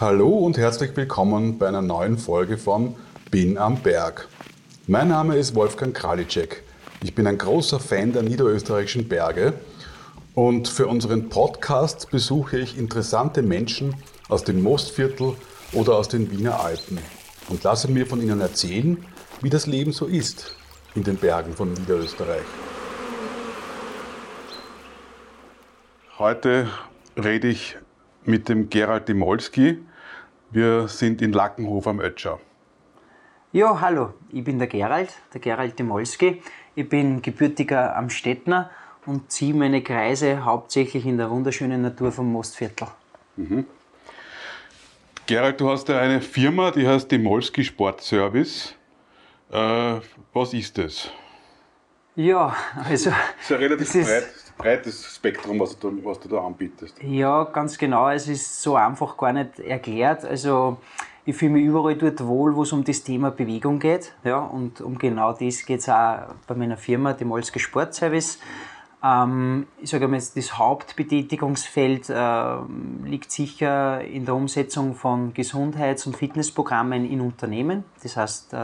Hallo und herzlich willkommen bei einer neuen Folge von Bin am Berg. Mein Name ist Wolfgang Kralitschek. Ich bin ein großer Fan der niederösterreichischen Berge und für unseren Podcast besuche ich interessante Menschen aus dem Mostviertel oder aus den Wiener Alpen und lasse mir von ihnen erzählen, wie das Leben so ist in den Bergen von Niederösterreich. Heute rede ich mit dem Gerald Dimolski. Wir sind in Lackenhof am Ötscher. Ja, hallo, ich bin der Gerald, der Gerald Demolski. Ich bin gebürtiger Amstettner und ziehe meine Kreise hauptsächlich in der wunderschönen Natur vom Mostviertel. Mhm. Gerald, du hast ja eine Firma, die heißt Demolski Sportservice. Äh, was ist das? Ja, also. Das ist ein relativ breit, breites Spektrum, was du, was du da anbietest. Ja, ganz genau. Es ist so einfach gar nicht erklärt. Also, ich fühle mich überall dort wohl, wo es um das Thema Bewegung geht. Ja, und um genau das geht es auch bei meiner Firma, dem Molske Sportservice. Ähm, ich sage mal, das Hauptbetätigungsfeld äh, liegt sicher in der Umsetzung von Gesundheits- und Fitnessprogrammen in Unternehmen. Das heißt, äh,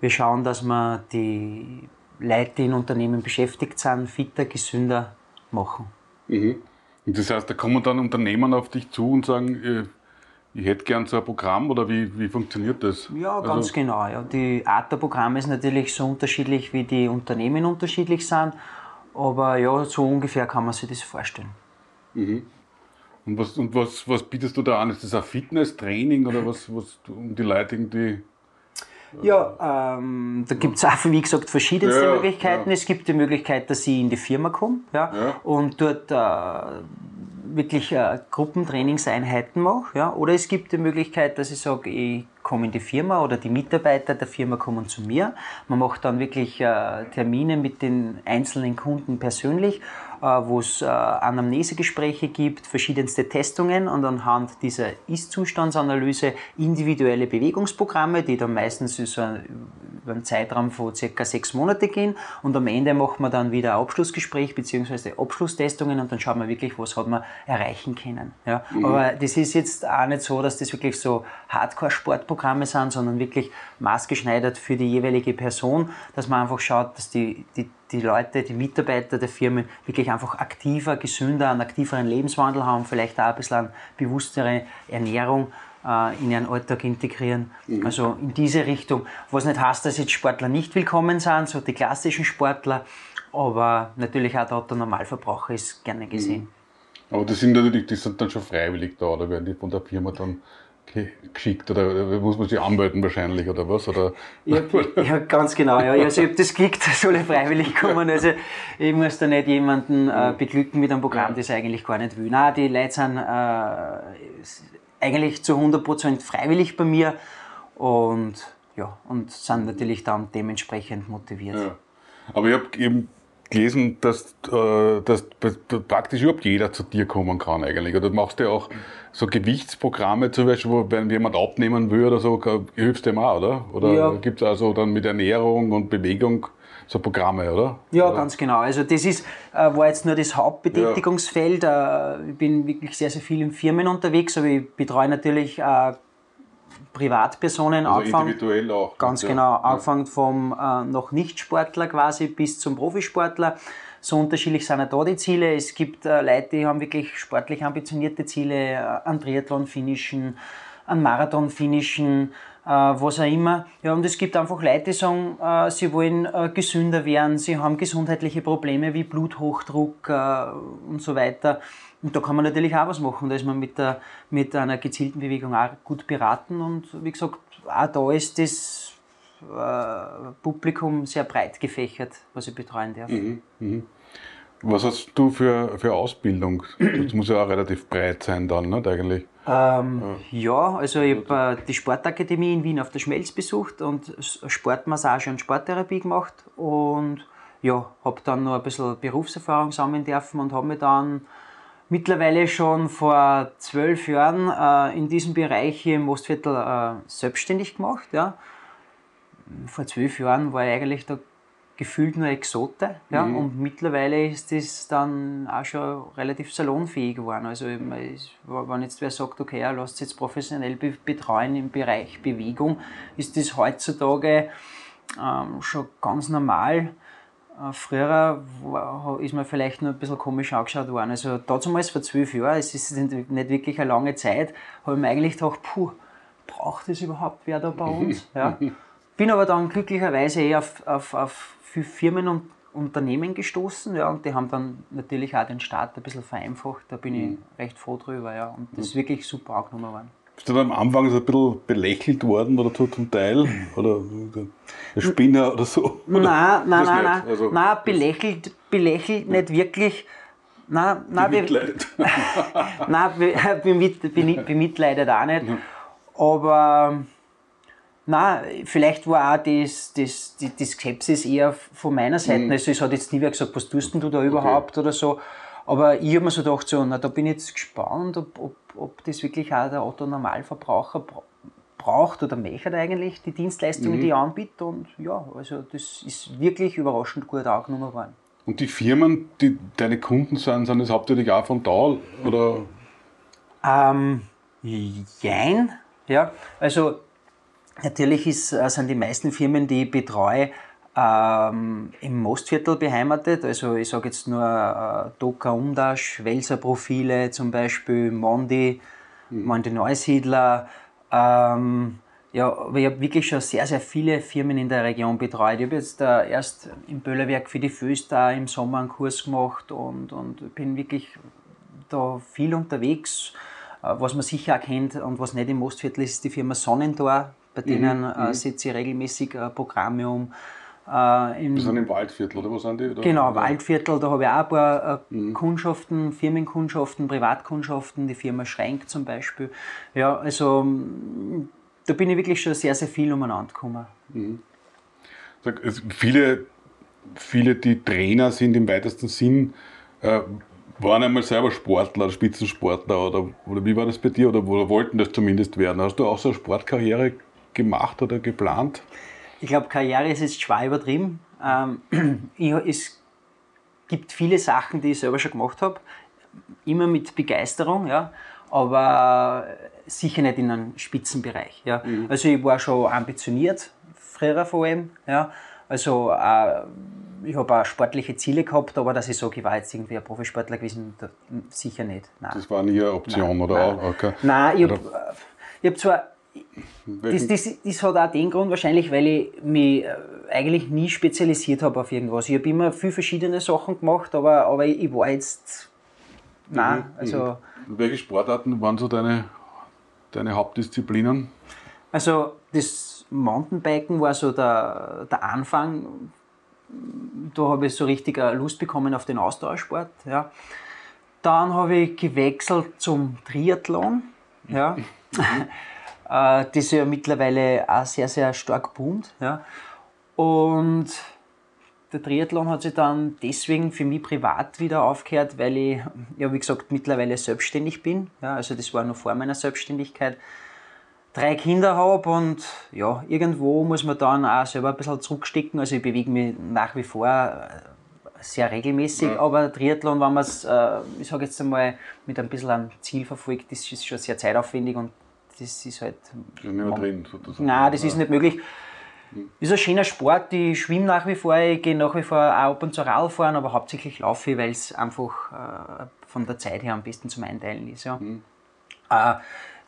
wir schauen, dass wir die Leute, die in Unternehmen beschäftigt sind, fitter, gesünder machen. Mhm. Und das heißt, da kommen dann Unternehmen auf dich zu und sagen, äh, ich hätte gern so ein Programm oder wie, wie funktioniert das? Ja, also ganz genau. Ja. Die Art der Programme ist natürlich so unterschiedlich, wie die Unternehmen unterschiedlich sind. Aber ja, so ungefähr kann man sich das vorstellen. Mhm. Und, was, und was, was bietest du da an? Ist das ein Fitness-Training oder was, was um die Leute irgendwie ja, ähm, da gibt es auch, wie gesagt, verschiedenste ja, Möglichkeiten. Ja. Es gibt die Möglichkeit, dass ich in die Firma komme ja, ja. und dort äh, wirklich äh, Gruppentrainingseinheiten mache. Ja, oder es gibt die Möglichkeit, dass ich sage, ich komme in die Firma oder die Mitarbeiter der Firma kommen zu mir. Man macht dann wirklich äh, Termine mit den einzelnen Kunden persönlich wo es äh, Anamnesegespräche gibt, verschiedenste Testungen und anhand dieser Ist-Zustandsanalyse individuelle Bewegungsprogramme, die dann meistens über einen Zeitraum von circa sechs Monate gehen und am Ende macht man dann wieder ein Abschlussgespräch bzw. Abschlusstestungen und dann schaut man wirklich, was hat man erreichen können. Ja. Mhm. Aber das ist jetzt auch nicht so, dass das wirklich so Hardcore-Sportprogramme sind, sondern wirklich maßgeschneidert für die jeweilige Person, dass man einfach schaut, dass die, die die Leute, die Mitarbeiter der Firmen wirklich einfach aktiver, gesünder, einen aktiveren Lebenswandel haben, vielleicht auch ein bisschen bewusstere Ernährung äh, in ihren Alltag integrieren. Mhm. Also in diese Richtung. Was nicht heißt, dass jetzt Sportler nicht willkommen sind, so die klassischen Sportler, aber natürlich auch der Normalverbraucher ist gerne gesehen. Mhm. Aber das sind natürlich, die sind dann schon freiwillig da, oder werden die von der Firma dann geschickt oder muss man sich anmelden wahrscheinlich oder was? Oder? Ja, ja ganz genau. Ja. Also ich habe das geklickt, soll ich freiwillig kommen. Also ich muss da nicht jemanden äh, beglücken mit einem Programm, das eigentlich gar nicht will. Nein, die Leute sind äh, eigentlich zu 100% freiwillig bei mir und, ja, und sind natürlich dann dementsprechend motiviert. Ja. Aber ich habe eben gelesen, dass, äh, dass praktisch überhaupt jeder zu dir kommen kann eigentlich. Oder machst du auch so Gewichtsprogramme zum Beispiel, wo wenn jemand abnehmen will oder so, hilfst du ihm auch, oder? Oder ja. gibt es also dann mit Ernährung und Bewegung so Programme, oder? Ja, oder? ganz genau. Also das ist, äh, war jetzt nur das Hauptbetätigungsfeld. Ja. Äh, ich bin wirklich sehr, sehr viel in Firmen unterwegs, aber ich betreue natürlich äh, Privatpersonen also angefangen. Individuell auch. Ganz ja. genau, angefangen vom äh, noch Nicht-Sportler quasi bis zum Profisportler. So unterschiedlich sind auch da die Ziele. Es gibt äh, Leute, die haben wirklich sportlich ambitionierte Ziele, äh, an Triathlon finishen, an Marathon finishen, äh, was auch immer. Ja, und es gibt einfach Leute, die sagen, äh, sie wollen äh, gesünder werden, sie haben gesundheitliche Probleme wie Bluthochdruck und so weiter. Und da kann man natürlich auch was machen. Da ist man mit, der, mit einer gezielten Bewegung auch gut beraten. Und wie gesagt, auch da ist das äh, Publikum sehr breit gefächert, was ich betreuen darf. Mhm, mh. Was hast du für, für Ausbildung? Das muss ja auch relativ breit sein dann, nicht eigentlich? Ähm, ja. ja. also ich habe äh, die Sportakademie in Wien auf der Schmelz besucht und Sportmassage und Sporttherapie gemacht und ja, habe dann noch ein bisschen Berufserfahrung sammeln dürfen und habe mich dann mittlerweile schon vor zwölf Jahren äh, in diesem Bereich hier im Mostviertel äh, selbstständig gemacht. Ja. Vor zwölf Jahren war ich eigentlich da gefühlt nur Exote. Ja? Mhm. Und mittlerweile ist das dann auch schon relativ salonfähig geworden. Also wenn jetzt wer sagt, okay, ja, lasst jetzt professionell betreuen im Bereich Bewegung, ist das heutzutage ähm, schon ganz normal. Äh, früher ist man vielleicht nur ein bisschen komisch angeschaut worden. Also damals vor zwölf Jahren, es ist nicht wirklich eine lange Zeit, habe ich mir eigentlich gedacht, puh, braucht das überhaupt wer da bei uns? Ja. Bin aber dann glücklicherweise eher auf, auf, auf viele Firmen und Unternehmen gestoßen, ja, und die haben dann natürlich auch den Start ein bisschen vereinfacht. Da bin mhm. ich recht froh drüber, ja, und das ist wirklich super angenommen worden. Bist du am Anfang so ein bisschen belächelt worden oder so zum Teil? Oder der Spinner oder so? Oder nein, nein, nein, nein, also, nein, belächelt, belächelt nicht wirklich. Nein, nein, bemitleidet. nein, bemitleidet auch nicht. Aber na, vielleicht war auch das, das, die, die Skepsis eher von meiner Seite. Mhm. Also es hat jetzt nie wer gesagt, was tust denn du da überhaupt okay. oder so. Aber ich habe mir so gedacht, so, na, da bin ich jetzt gespannt, ob, ob, ob das wirklich auch der Otto-Normalverbraucher braucht oder möchte eigentlich, die Dienstleistungen, mhm. die ich anbiete. Und ja, also das ist wirklich überraschend gut angenommen worden. Und die Firmen, die deine Kunden sind, sind das hauptsächlich auch von da oder? Ähm, jein, ja. Also Natürlich ist, äh, sind die meisten Firmen, die ich betreue, ähm, im Mostviertel beheimatet. Also ich sage jetzt nur äh, Doka Umdasch, Welser Profile zum Beispiel, Mondi, mhm. Mondi Neusiedler. Ähm, ja, aber ich habe wirklich schon sehr, sehr viele Firmen in der Region betreut. Ich habe jetzt äh, erst im Böllerwerk für die Föster im Sommer einen Kurs gemacht und, und bin wirklich da viel unterwegs. Äh, was man sicher auch kennt und was nicht im Mostviertel ist, ist die Firma Sonnentor bei denen mhm. äh, mhm. setze ich regelmäßig äh, Programme um. Äh, in, die sind im Waldviertel, oder wo sind die? Oder? Genau, Waldviertel, da habe ich auch ein paar äh, mhm. Kundschaften, Firmenkundschaften, Privatkundschaften, die Firma Schrenk zum Beispiel. Ja, also da bin ich wirklich schon sehr, sehr viel umeinander gekommen. Mhm. Also viele, viele, die Trainer sind im weitesten Sinn, äh, waren einmal selber Sportler, Spitzensportler oder, oder wie war das bei dir oder, oder wollten das zumindest werden? Hast du auch so eine Sportkarriere gemacht oder geplant? Ich glaube, Karriere ist jetzt schwer übertrieben. Ähm, ich, es gibt viele Sachen, die ich selber schon gemacht habe, immer mit Begeisterung, ja, aber sicher nicht in einem Spitzenbereich. Ja. Mhm. Also ich war schon ambitioniert, früher vor allem. Ja. Also äh, ich habe auch sportliche Ziele gehabt, aber dass ich sage, ich war jetzt irgendwie ein Profisportler gewesen, sicher nicht. Nein. Das war nie eine Option nein, oder nein. auch? Okay. Nein, ich habe hab zwar das, das, das, hat auch den Grund wahrscheinlich, weil ich mich äh, eigentlich nie spezialisiert habe auf irgendwas. Ich habe immer viele verschiedene Sachen gemacht, aber, aber ich war jetzt. Nein, mhm. also. Welche Sportarten waren so deine, deine Hauptdisziplinen? Also das Mountainbiken war so der, der Anfang. Da habe ich so richtig Lust bekommen auf den Austauschsport. Ja. Dann habe ich gewechselt zum Triathlon. Ja. Mhm. äh, das ja mittlerweile auch sehr, sehr stark boomt. Ja. Und der Triathlon hat sich dann deswegen für mich privat wieder aufgehört, weil ich, ja, wie gesagt, mittlerweile selbstständig bin. Ja, also das war noch vor meiner Selbstständigkeit. Drei Kinder habe und ja, irgendwo muss man dann auch selber ein bisschen zurückstecken. Also ich bewege mich nach wie vor äh, sehr regelmäßig, ja. aber Triathlon, wenn man es, äh, ich sage jetzt einmal, mit ein bisschen einem Ziel verfolgt, das ist schon sehr zeitaufwendig und das ist halt. Das ist nicht mehr drin, sozusagen. Nein, das ist nicht möglich. Ist ein schöner Sport, ich schwimme nach wie vor, ich gehe nach wie vor auch ab und zu Radfahren, aber hauptsächlich laufe ich, weil es einfach äh, von der Zeit her am besten zum Einteilen ist. Ja. Mhm. Äh,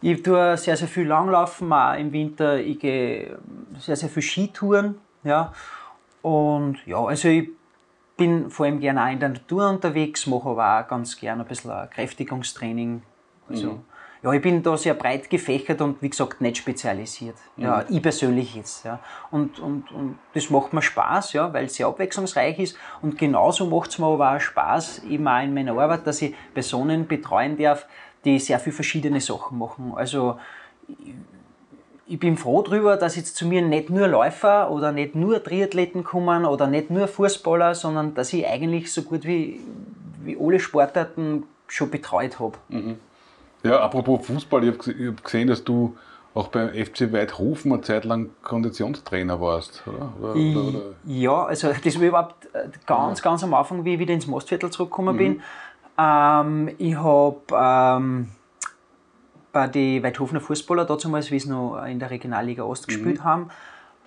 ich tue sehr, sehr viel Langlaufen, auch im Winter. Ich gehe sehr, sehr viel Skitouren. Ja. Und ja, also ich bin vor allem gerne auch in der Natur unterwegs, mache aber auch ganz gerne ein bisschen Kräftigungstraining. Also, mhm ja, ich bin da sehr breit gefächert und wie gesagt nicht spezialisiert. Ja, mhm. ich persönlich jetzt. Ja. Und, und, und das macht mir Spaß, ja, weil es sehr abwechslungsreich ist. Und genauso macht es mir aber auch Spaß, auch in meiner Arbeit, dass ich Personen betreuen darf, die sehr viele verschiedene Sachen machen. Also ich bin froh darüber, dass jetzt zu mir nicht nur Läufer oder nicht nur Triathleten kommen oder nicht nur Fußballer, sondern dass ich eigentlich so gut wie, wie alle Sportarten schon betreut habe. Mhm. Ja, apropos Fußball, ich habe gesehen, dass du auch beim FC Weidhofen eine Zeit lang Konditionstrainer warst, oder? oder, oder, oder? Ja, also das war überhaupt äh, ganz, ja. ganz am Anfang, wie ich wieder ins Mostviertel zurückgekommen mhm. bin. Ähm, ich habe ähm, bei den Weidhofener Fußballer, damals, wie sie noch in der Regionalliga Ost mhm. gespielt haben,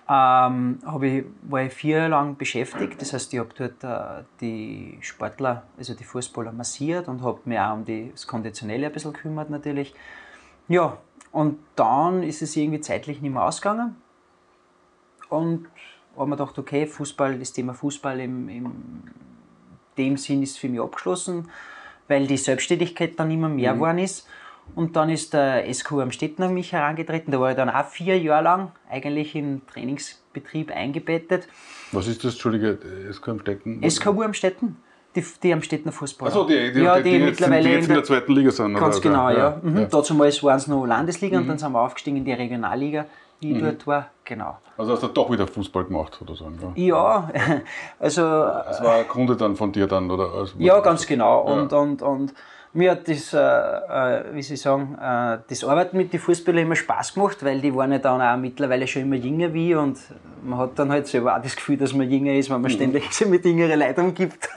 ähm, ich, war ich vier Jahre lang beschäftigt. Das heißt, ich habe dort äh, die Sportler, also die Fußballer massiert und habe mich auch um das Konditionelle ein bisschen gekümmert natürlich. Ja, und dann ist es irgendwie zeitlich nicht mehr ausgegangen. Und habe mir gedacht, okay, Fußball, das Thema Fußball im, im dem Sinn ist für mich abgeschlossen, weil die Selbstständigkeit dann immer mehr mhm. geworden ist. Und dann ist der SQ am Städten an mich herangetreten. Da war ich dann auch vier Jahre lang eigentlich im Trainingsbetrieb eingebettet. Was ist das, Entschuldige, SQ am Städten? SQ am Städten. Die, die am Städtener Fußball. Achso, die, die, ja, die, die, die mittlerweile jetzt in der, zweiten Liga sind. Ganz oder? genau, ja. ja. Mhm. ja. Dazumals waren es noch Landesliga mhm. und dann sind wir aufgestiegen in die Regionalliga, die mhm. dort war. Genau. Also hast du doch wieder Fußball gemacht, sozusagen. Ja, ja also. Das war ein Kunde dann von dir dann, oder? Also, ja, ganz genau. Und, und, und mir hat das, äh, äh, wie Sie sagen, äh, das Arbeiten mit den Fußballern immer Spaß gemacht, weil die waren ja dann auch mittlerweile schon immer jünger wie und man hat dann halt selber auch das Gefühl, dass man jünger ist, wenn man mhm. ständig sich mit jüngeren Leuten umgibt.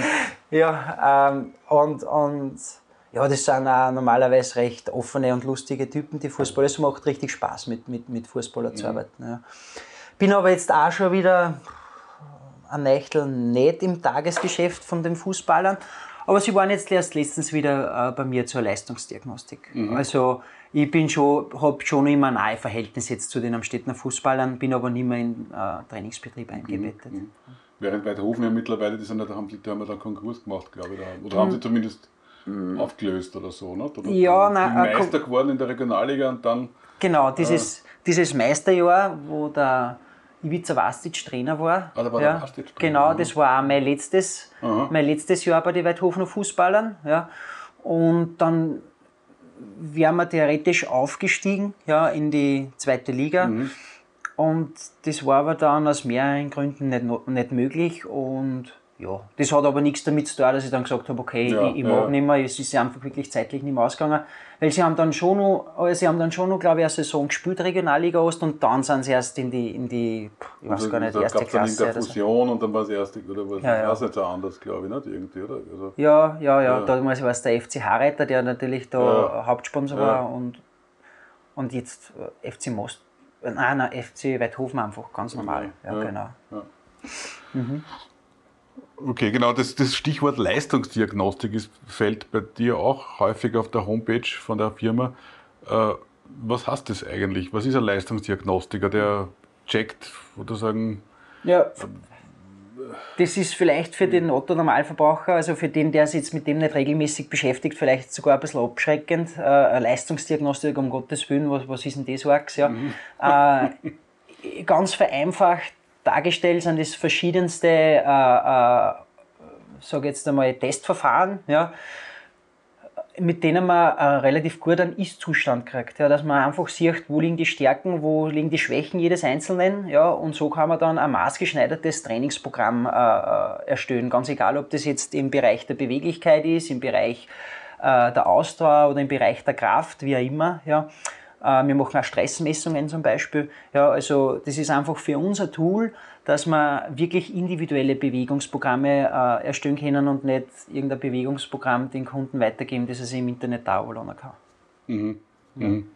ja, ähm, und, und ja, das sind auch normalerweise recht offene und lustige Typen, die Fußballer. Es macht richtig Spaß, mit, mit, mit Fußballern mhm. zu arbeiten. Ja. Bin aber jetzt auch schon wieder ein Nächtel nicht im Tagesgeschäft von den Fußballern. Aber sie waren jetzt erst letztens wieder äh, bei mir zur Leistungsdiagnostik. Mhm. Also ich bin schon, habe schon immer ein nahe Verhältnis jetzt zu den Amstettner Fußballern, bin aber nicht mehr in äh, Trainingsbetrieb eingebettet. Mhm. Während Weidhofen ja mittlerweile, die, sind ja, da haben, die haben ja da Konkurs gemacht, glaube ich. Da. Oder haben sie zumindest mhm. aufgelöst oder so, nicht? Oder ja, nein. Äh, Meister geworden in der Regionalliga und dann. Genau, dieses, äh, dieses Meisterjahr, wo der Ivica Vastic Trainer war. Ah, da war ja, Vastic Genau, das war auch mein letztes, mein letztes Jahr bei den Weidhofener Fußballern. Ja. Und dann wären wir theoretisch aufgestiegen ja, in die zweite Liga. Mhm. Und das war aber dann aus mehreren Gründen nicht, nicht möglich. Und ja, das hat aber nichts damit zu tun, dass ich dann gesagt habe, okay, ja, ich, ich mag ja. nicht mehr, es ist einfach wirklich zeitlich nicht mehr ausgegangen. Weil sie haben dann schon noch, also sie haben dann schon noch, glaube ich, eine Saison gespielt, Regionalliga Ost, und dann sind sie erst in die, in die ich weiß also, gar nicht, da erste Klasse. Dann in der Fusion und dann war es erste, oder was, ja, ja. weiß nicht so anders, glaube ich, nicht irgendwie, oder? Also, ja, ja, ja, ja. damals war es der FC Harreiter, der natürlich da ja. Hauptsponsor war und, und jetzt äh, FC Most, äh, nein, nein, FC Weidhofen einfach, ganz normal, ja, genau. Mhm. Okay, genau, das, das Stichwort Leistungsdiagnostik ist, fällt bei dir auch häufig auf der Homepage von der Firma. Äh, was heißt das eigentlich? Was ist ein Leistungsdiagnostiker, der checkt, sozusagen? Ja, das ist vielleicht für den Otto-Normalverbraucher, also für den, der sich jetzt mit dem nicht regelmäßig beschäftigt, vielleicht sogar ein bisschen abschreckend. Äh, eine Leistungsdiagnostik, um Gottes Willen, was, was ist denn das, Wax? Ja. Mhm. Äh, ganz vereinfacht dargestellt sind das verschiedenste, äh, äh, sage jetzt einmal, Testverfahren, ja, mit denen man äh, relativ gut einen Ist-Zustand kriegt. Ja, dass man einfach sieht, wo liegen die Stärken, wo liegen die Schwächen jedes Einzelnen. Ja, und so kann man dann ein maßgeschneidertes Trainingsprogramm äh, äh erstellen. Ganz egal, ob das jetzt im Bereich der Beweglichkeit ist, im Bereich äh, der Ausdauer oder im Bereich der Kraft, wie auch immer. Ja. Äh, wir machen auch Stressmessungen zum Beispiel. Ja, also das ist einfach für uns ein Tool, dass wir wirklich individuelle Bewegungsprogramme äh, erstellen können und nicht irgendein Bewegungsprogramm den Kunden weitergeben, das er sich im Internet downloaden kann. Mhm. Mhm.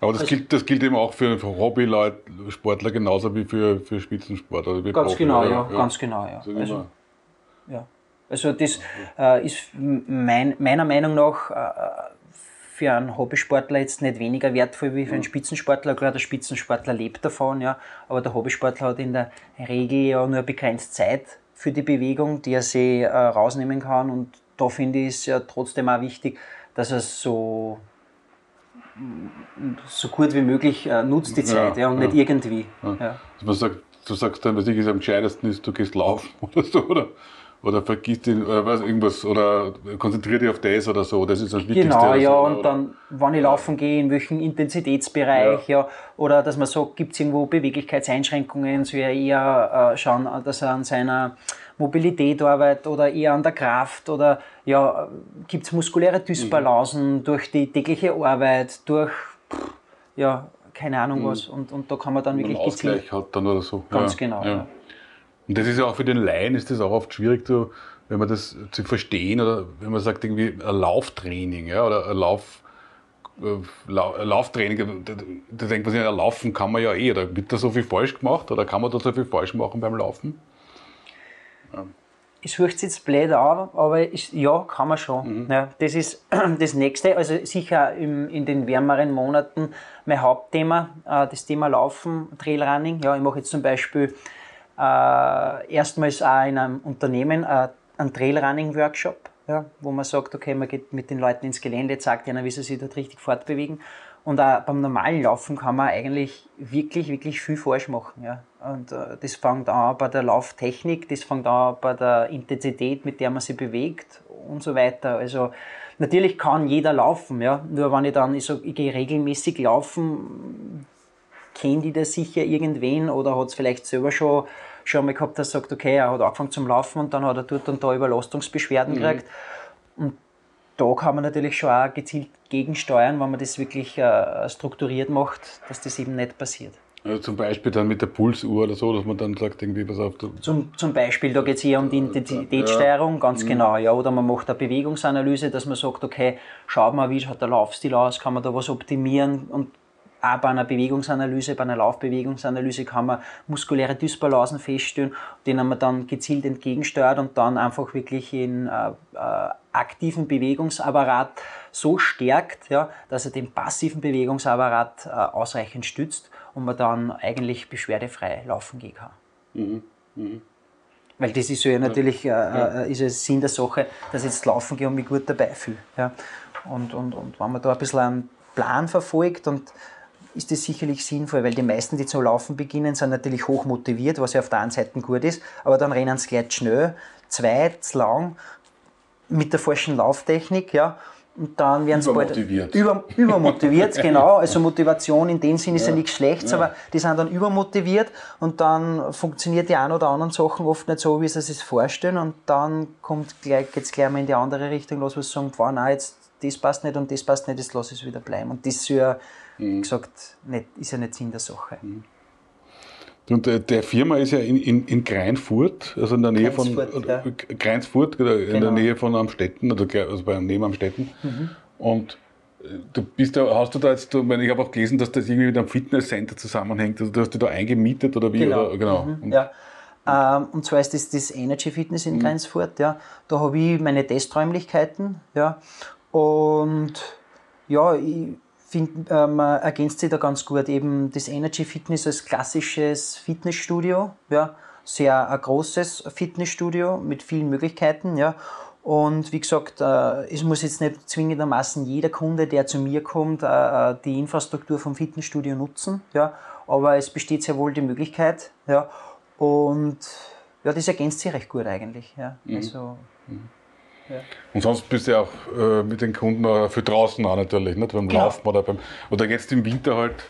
Aber das, also, gilt, das gilt eben auch für, Hobbyleute, Sportler genauso wie für, für Spitzensportler. Wie ganz, genau, ja, ja, ganz genau, ja. Also, ja. Also das äh, ist mein, meiner Meinung nach äh, für einen Hobbysportler jetzt nicht weniger wertvoll wie für einen Spitzensportler. Klar, der Spitzensportler lebt davon, ja, aber der Hobbysportler hat in der Regel ja nur begrenzt Zeit für die Bewegung, die er sich äh, rausnehmen kann. Und da finde ich es ja trotzdem auch wichtig, dass er so so gut wie möglich äh, nutzt die Zeit ja, ja und ja. nicht irgendwie. Ja. Also man sagt, du sagst dann, was ich am gescheitesten ist, du gehst laufen oder so, oder? Oder vergisst ihn oder was, irgendwas oder konzentriert dich auf das oder so. Das ist das Wichtigste. Genau, ja, so, und dann, wann ich laufen gehe, in welchem Intensitätsbereich, ja. ja oder dass man sagt, gibt es irgendwo Beweglichkeitseinschränkungen, soll er eher äh, schauen, dass er an seiner Mobilität arbeitet oder eher an der Kraft oder ja, gibt es muskuläre Dysbalancen mhm. durch die tägliche Arbeit, durch ja, keine Ahnung mhm. was. Und, und da kann man dann wirklich einen Ausgleich hat dann oder so. Ganz ja, genau. Ja. Und das ist ja auch für den Laien ist das auch oft schwierig, zu, wenn man das zu verstehen oder wenn man sagt irgendwie ein Lauftraining ja, oder ein Lauf, äh, Lauftraining, da, da denkt man sich, ja, laufen kann man ja eh. Oder wird da so viel falsch gemacht oder kann man da so viel falsch machen beim Laufen? Ja. Es hört sich jetzt blöd an, aber ist, ja, kann man schon. Mhm. Ja, das ist das Nächste. Also sicher im, in den wärmeren Monaten mein Hauptthema, äh, das Thema Laufen, Trailrunning. Ja, ich mache jetzt zum Beispiel äh, erstmals auch in einem Unternehmen äh, einen Trailrunning-Workshop, ja, wo man sagt, okay, man geht mit den Leuten ins Gelände, zeigt ihnen, wie sie sich dort richtig fortbewegen. Und auch beim normalen Laufen kann man eigentlich wirklich, wirklich viel falsch machen. Ja. Und äh, das fängt an bei der Lauftechnik, das fängt an bei der Intensität, mit der man sich bewegt und so weiter. Also natürlich kann jeder laufen, ja. Nur wenn ich dann, ich, sag, ich gehe regelmäßig laufen, kennt die das sicher irgendwen oder hat es vielleicht selber schon, schon mal gehabt, dass er sagt, okay, er hat angefangen zum Laufen und dann hat er dort und da Überlastungsbeschwerden mhm. gekriegt. Und da kann man natürlich schon auch gezielt gegensteuern, wenn man das wirklich äh, strukturiert macht, dass das eben nicht passiert. Also zum Beispiel dann mit der Pulsuhr oder so, dass man dann sagt, irgendwie, pass auf. Zum, zum Beispiel, da geht es eher um die Intensitätssteuerung, ja. ganz mhm. genau. Ja. Oder man macht eine Bewegungsanalyse, dass man sagt, okay, schaut mal, wie schaut der Laufstil aus, kann man da was optimieren und auch bei einer Bewegungsanalyse, bei einer Laufbewegungsanalyse kann man muskuläre Dysbalancen feststellen, denen man dann gezielt entgegensteuert und dann einfach wirklich in äh, äh, aktiven Bewegungsapparat so stärkt, ja, dass er den passiven Bewegungsapparat äh, ausreichend stützt und man dann eigentlich beschwerdefrei laufen gehen kann. Mhm. Mhm. Weil das ist ja natürlich äh, äh, ist ja Sinn der Sache, dass ich jetzt laufen gehe und mich gut dabei fühle. Ja. Und, und, und wenn man da ein bisschen einen Plan verfolgt und ist das sicherlich sinnvoll, weil die meisten, die zu laufen beginnen, sind natürlich hoch motiviert, was ja auf der einen Seite gut ist, aber dann rennen sie gleich schnell, zweit, lang, mit der falschen Lauftechnik, ja, und dann werden sie bald über, übermotiviert, genau. Also Motivation in dem Sinne ist ja, ja nichts Schlechtes, ja. aber die sind dann übermotiviert und dann funktioniert die ein oder anderen Sachen oft nicht so, wie sie sich vorstellen und dann kommt gleich, geht's gleich mal in die andere Richtung los, wo sie sagen, wow, nein, jetzt das passt nicht und das passt nicht, das lasse ich wieder bleiben. Und das ist ja, mhm. gesagt, nicht, ist ja nicht Sinn der Sache. Mhm. Und der, der, Firma ist ja in, in, in Greinfurt, also in der Nähe von ja. Greinsfurt, in genau. der Nähe von Amstetten, also bei, neben Amstetten. Mhm. Und äh, du bist da, hast du da jetzt, ich habe auch gelesen, dass das irgendwie mit einem Fitnesscenter zusammenhängt. Also du hast dich da eingemietet oder wie? Genau. Oder, genau. Mhm. Ja. Ähm, und zwar ist das das Energy Fitness in mhm. Greinsfurt. Ja. Da habe ich meine Testräumlichkeiten. Ja. Und ja, ich finde, äh, man ergänzt sich da ganz gut. Eben das Energy Fitness als klassisches Fitnessstudio. Ja. Sehr ein großes Fitnessstudio mit vielen Möglichkeiten. Ja. Und wie gesagt, äh, es muss jetzt nicht zwingendermaßen jeder Kunde, der zu mir kommt, äh, die Infrastruktur vom Fitnessstudio nutzen. Ja. Aber es besteht sehr wohl die Möglichkeit. Ja. Und ja, das ergänzt sich recht gut eigentlich. Ja. Mhm. Also, mhm. Und sonst bist du ja auch äh, mit den Kunden auch für draußen auch natürlich, nicht? beim genau. Laufen oder beim. Oder jetzt im Winter halt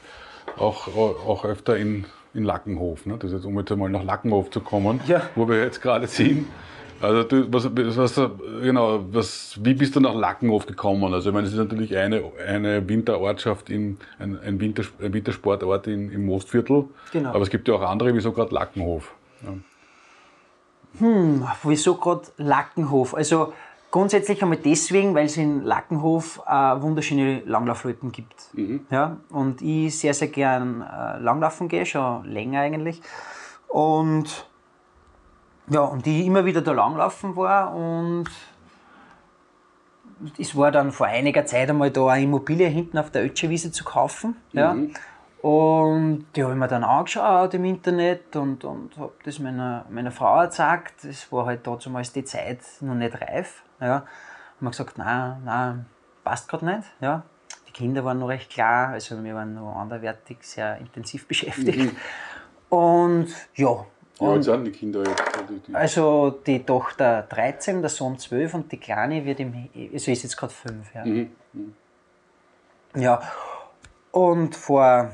auch, auch öfter in, in Lackenhof. Ne? Das ist jetzt, um jetzt einmal nach Lackenhof zu kommen, ja. wo wir jetzt gerade sind. Also du, was, was, genau, was, wie bist du nach Lackenhof gekommen? Also ich meine, es ist natürlich eine, eine Winterortschaft, in, ein, ein, Winter, ein Wintersportort in, im Mostviertel. Genau. Aber es gibt ja auch andere, wieso gerade Lackenhof? Ja. Hm, wieso gerade Lackenhof? Also Grundsätzlich einmal deswegen, weil es in Lackenhof äh, wunderschöne Langlaufrouten gibt. Mhm. Ja, und ich sehr, sehr gern äh, Langlaufen gehe, schon länger eigentlich. Und ja, und ich immer wieder da langlaufen war und es war dann vor einiger Zeit einmal da eine Immobilie hinten auf der Ötscherwiese zu kaufen. Ja. Mhm. Und die habe ich mir dann angeschaut im Internet und, und habe das meiner, meiner Frau gezeigt. Das war halt damals die Zeit noch nicht reif. Ja. Haben wir gesagt, nein, nein, passt gerade nicht. Ja. Die Kinder waren noch recht klar, also wir waren noch anderweitig sehr intensiv beschäftigt. Mhm. Und ja. Wie alt sind die Kinder jetzt? Also die Tochter 13, der Sohn 12 und die Kleine wird im, also ist jetzt gerade 5. Ja. Mhm. Mhm. ja. Und vor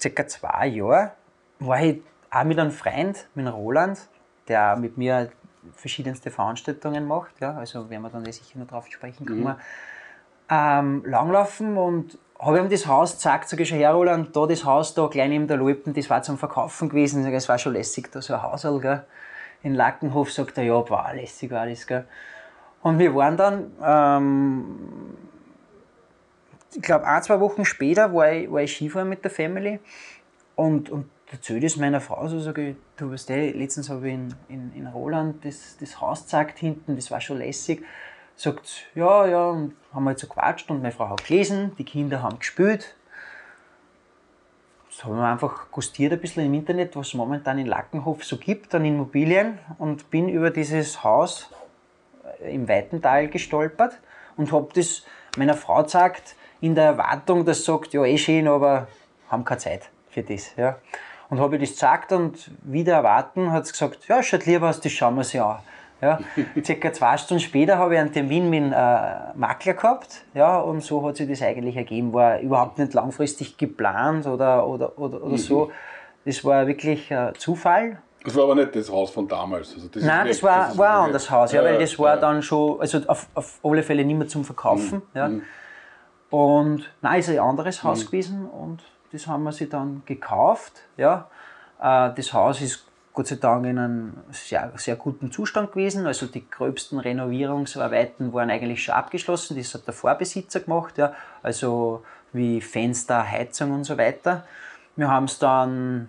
circa zwei Jahren war ich auch mit einem Freund, mit einem Roland, der mit mir verschiedenste Veranstaltungen macht, ja, also werden wir dann sicher noch drauf sprechen kommen, mhm. ähm, langlaufen und habe ihm das Haus gezeigt, sage ich schon, Herr Roland, da das Haus da, klein neben der Loipen, das war zum Verkaufen gewesen. Sag, es war schon lässig, da so ein Haus gell. In Lackenhof sagt er, ja, war lässig war das, gell. Und wir waren dann, ähm, ich glaube, ein, zwei Wochen später war ich, war ich Skifahren mit der Family und, und erzähle das meiner Frau, so sage ich, du weißt eh, letztens habe ich in, in, in Roland das, das Haus gezeigt hinten, das war schon lässig sagt, ja, ja, und haben wir halt so gequatscht und meine Frau hat gelesen, die Kinder haben gespielt. Das haben wir einfach gustiert ein bisschen im Internet, was es momentan in Lackenhof so gibt an Immobilien und bin über dieses Haus äh, im Weitental gestolpert und habe das meiner Frau gesagt, in der Erwartung, dass sie sagt, ja, eh schön, aber haben keine Zeit für das. Ja. Und habe ich das gesagt und wieder erwarten, hat sie gesagt, ja, schaut lieber aus, das schauen wir sich an. Ja, circa zwei Stunden später habe ich einen Termin mit einem äh, Makler gehabt. Ja, und so hat sich das eigentlich ergeben. War überhaupt nicht langfristig geplant oder, oder, oder, oder mhm. so. Das war wirklich äh, Zufall. Das war aber nicht das Haus von damals. Also das Nein, das war, das war ein anderes Haus, ja, ja, weil das war ja. dann schon, also auf, auf alle Fälle nicht mehr zum Verkaufen. Mhm. Ja. Mhm. Und nein, ist ein anderes Haus mhm. gewesen und das haben wir sich dann gekauft. Ja. Äh, das Haus ist Gott sei Dank in einem sehr, sehr guten Zustand gewesen. Also die gröbsten Renovierungsarbeiten waren eigentlich schon abgeschlossen. Das hat der Vorbesitzer gemacht, ja. also wie Fenster, Heizung und so weiter. Wir haben es dann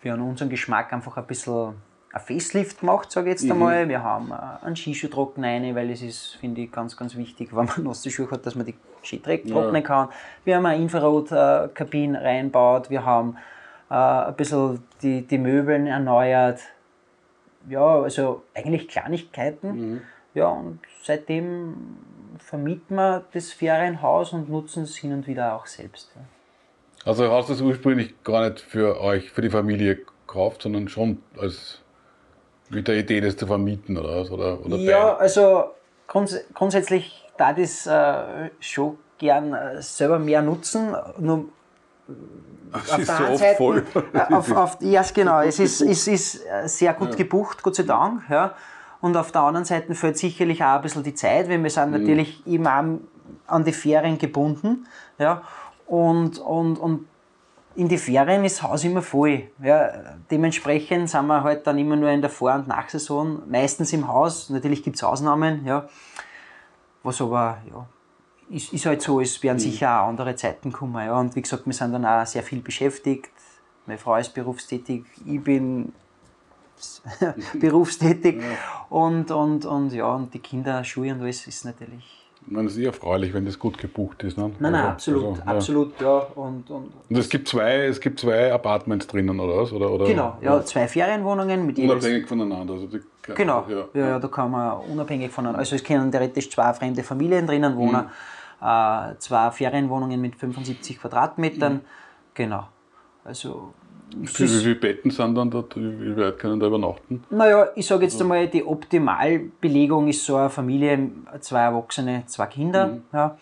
für unseren Geschmack einfach ein bisschen ein Facelift gemacht, sage ich jetzt mhm. einmal. Wir haben äh, einen Skischuhtrocken rein, weil es ist, finde ich, ganz, ganz wichtig, wenn man nasse Schuhe hat, dass man die Ski trocknen kann. Wir haben eine Infrarotkabine reinbaut. Wir haben äh, ein bisschen die, die Möbeln erneuert. Ja, also eigentlich Kleinigkeiten. Mhm. Ja, und seitdem vermieten wir das Ferienhaus und nutzen es hin und wieder auch selbst. Ja. Also hast du es ursprünglich gar nicht für euch, für die Familie gekauft, sondern schon als mit der Idee, das zu vermieten oder was? Oder, oder ja, beide? also grunds grundsätzlich da das äh, schon gern äh, selber mehr nutzen. Nur auf der einen Seite, voll. Äh, auf, auf, ja, genau. Es ist, es ist sehr gut ja. gebucht, Gott sei Dank. Ja. Und auf der anderen Seite fällt sicherlich auch ein bisschen die Zeit, weil wir sind mhm. natürlich immer an die Ferien gebunden. Ja. Und, und, und in die Ferien ist das Haus immer voll. Ja. Dementsprechend sind wir halt dann immer nur in der Vor- und Nachsaison, meistens im Haus. Natürlich gibt es Ausnahmen, ja. Was aber ja, ist, ist halt so, es werden mhm. sicher auch andere Zeiten kommen. Ja. Und wie gesagt, wir sind dann auch sehr viel beschäftigt. Meine Frau ist berufstätig, ich bin berufstätig ja. und, und, und ja, und die Kinder, Schule und alles ist natürlich. Man ist eher erfreulich, wenn das gut gebucht ist. Ne? Nein, nein, also, absolut, also, ja. absolut, ja. Und, und, und es gibt zwei, es gibt zwei Apartments drinnen, oder was? Oder, oder, genau, ja, zwei Ferienwohnungen mit Unabhängig voneinander. Also die, genau, ja, ja, ja, da kann man unabhängig voneinander, also es können theoretisch zwei fremde Familien drinnen wohnen. Mhm äh, zwei Ferienwohnungen mit 75 Quadratmetern. Mhm. Genau. Also wie, wie viele Betten sind dann dort? Wie weit können da übernachten? Naja, ich sage jetzt einmal, die Optimalbelegung ist so eine Familie, zwei Erwachsene, zwei Kinder. Mhm. Ja.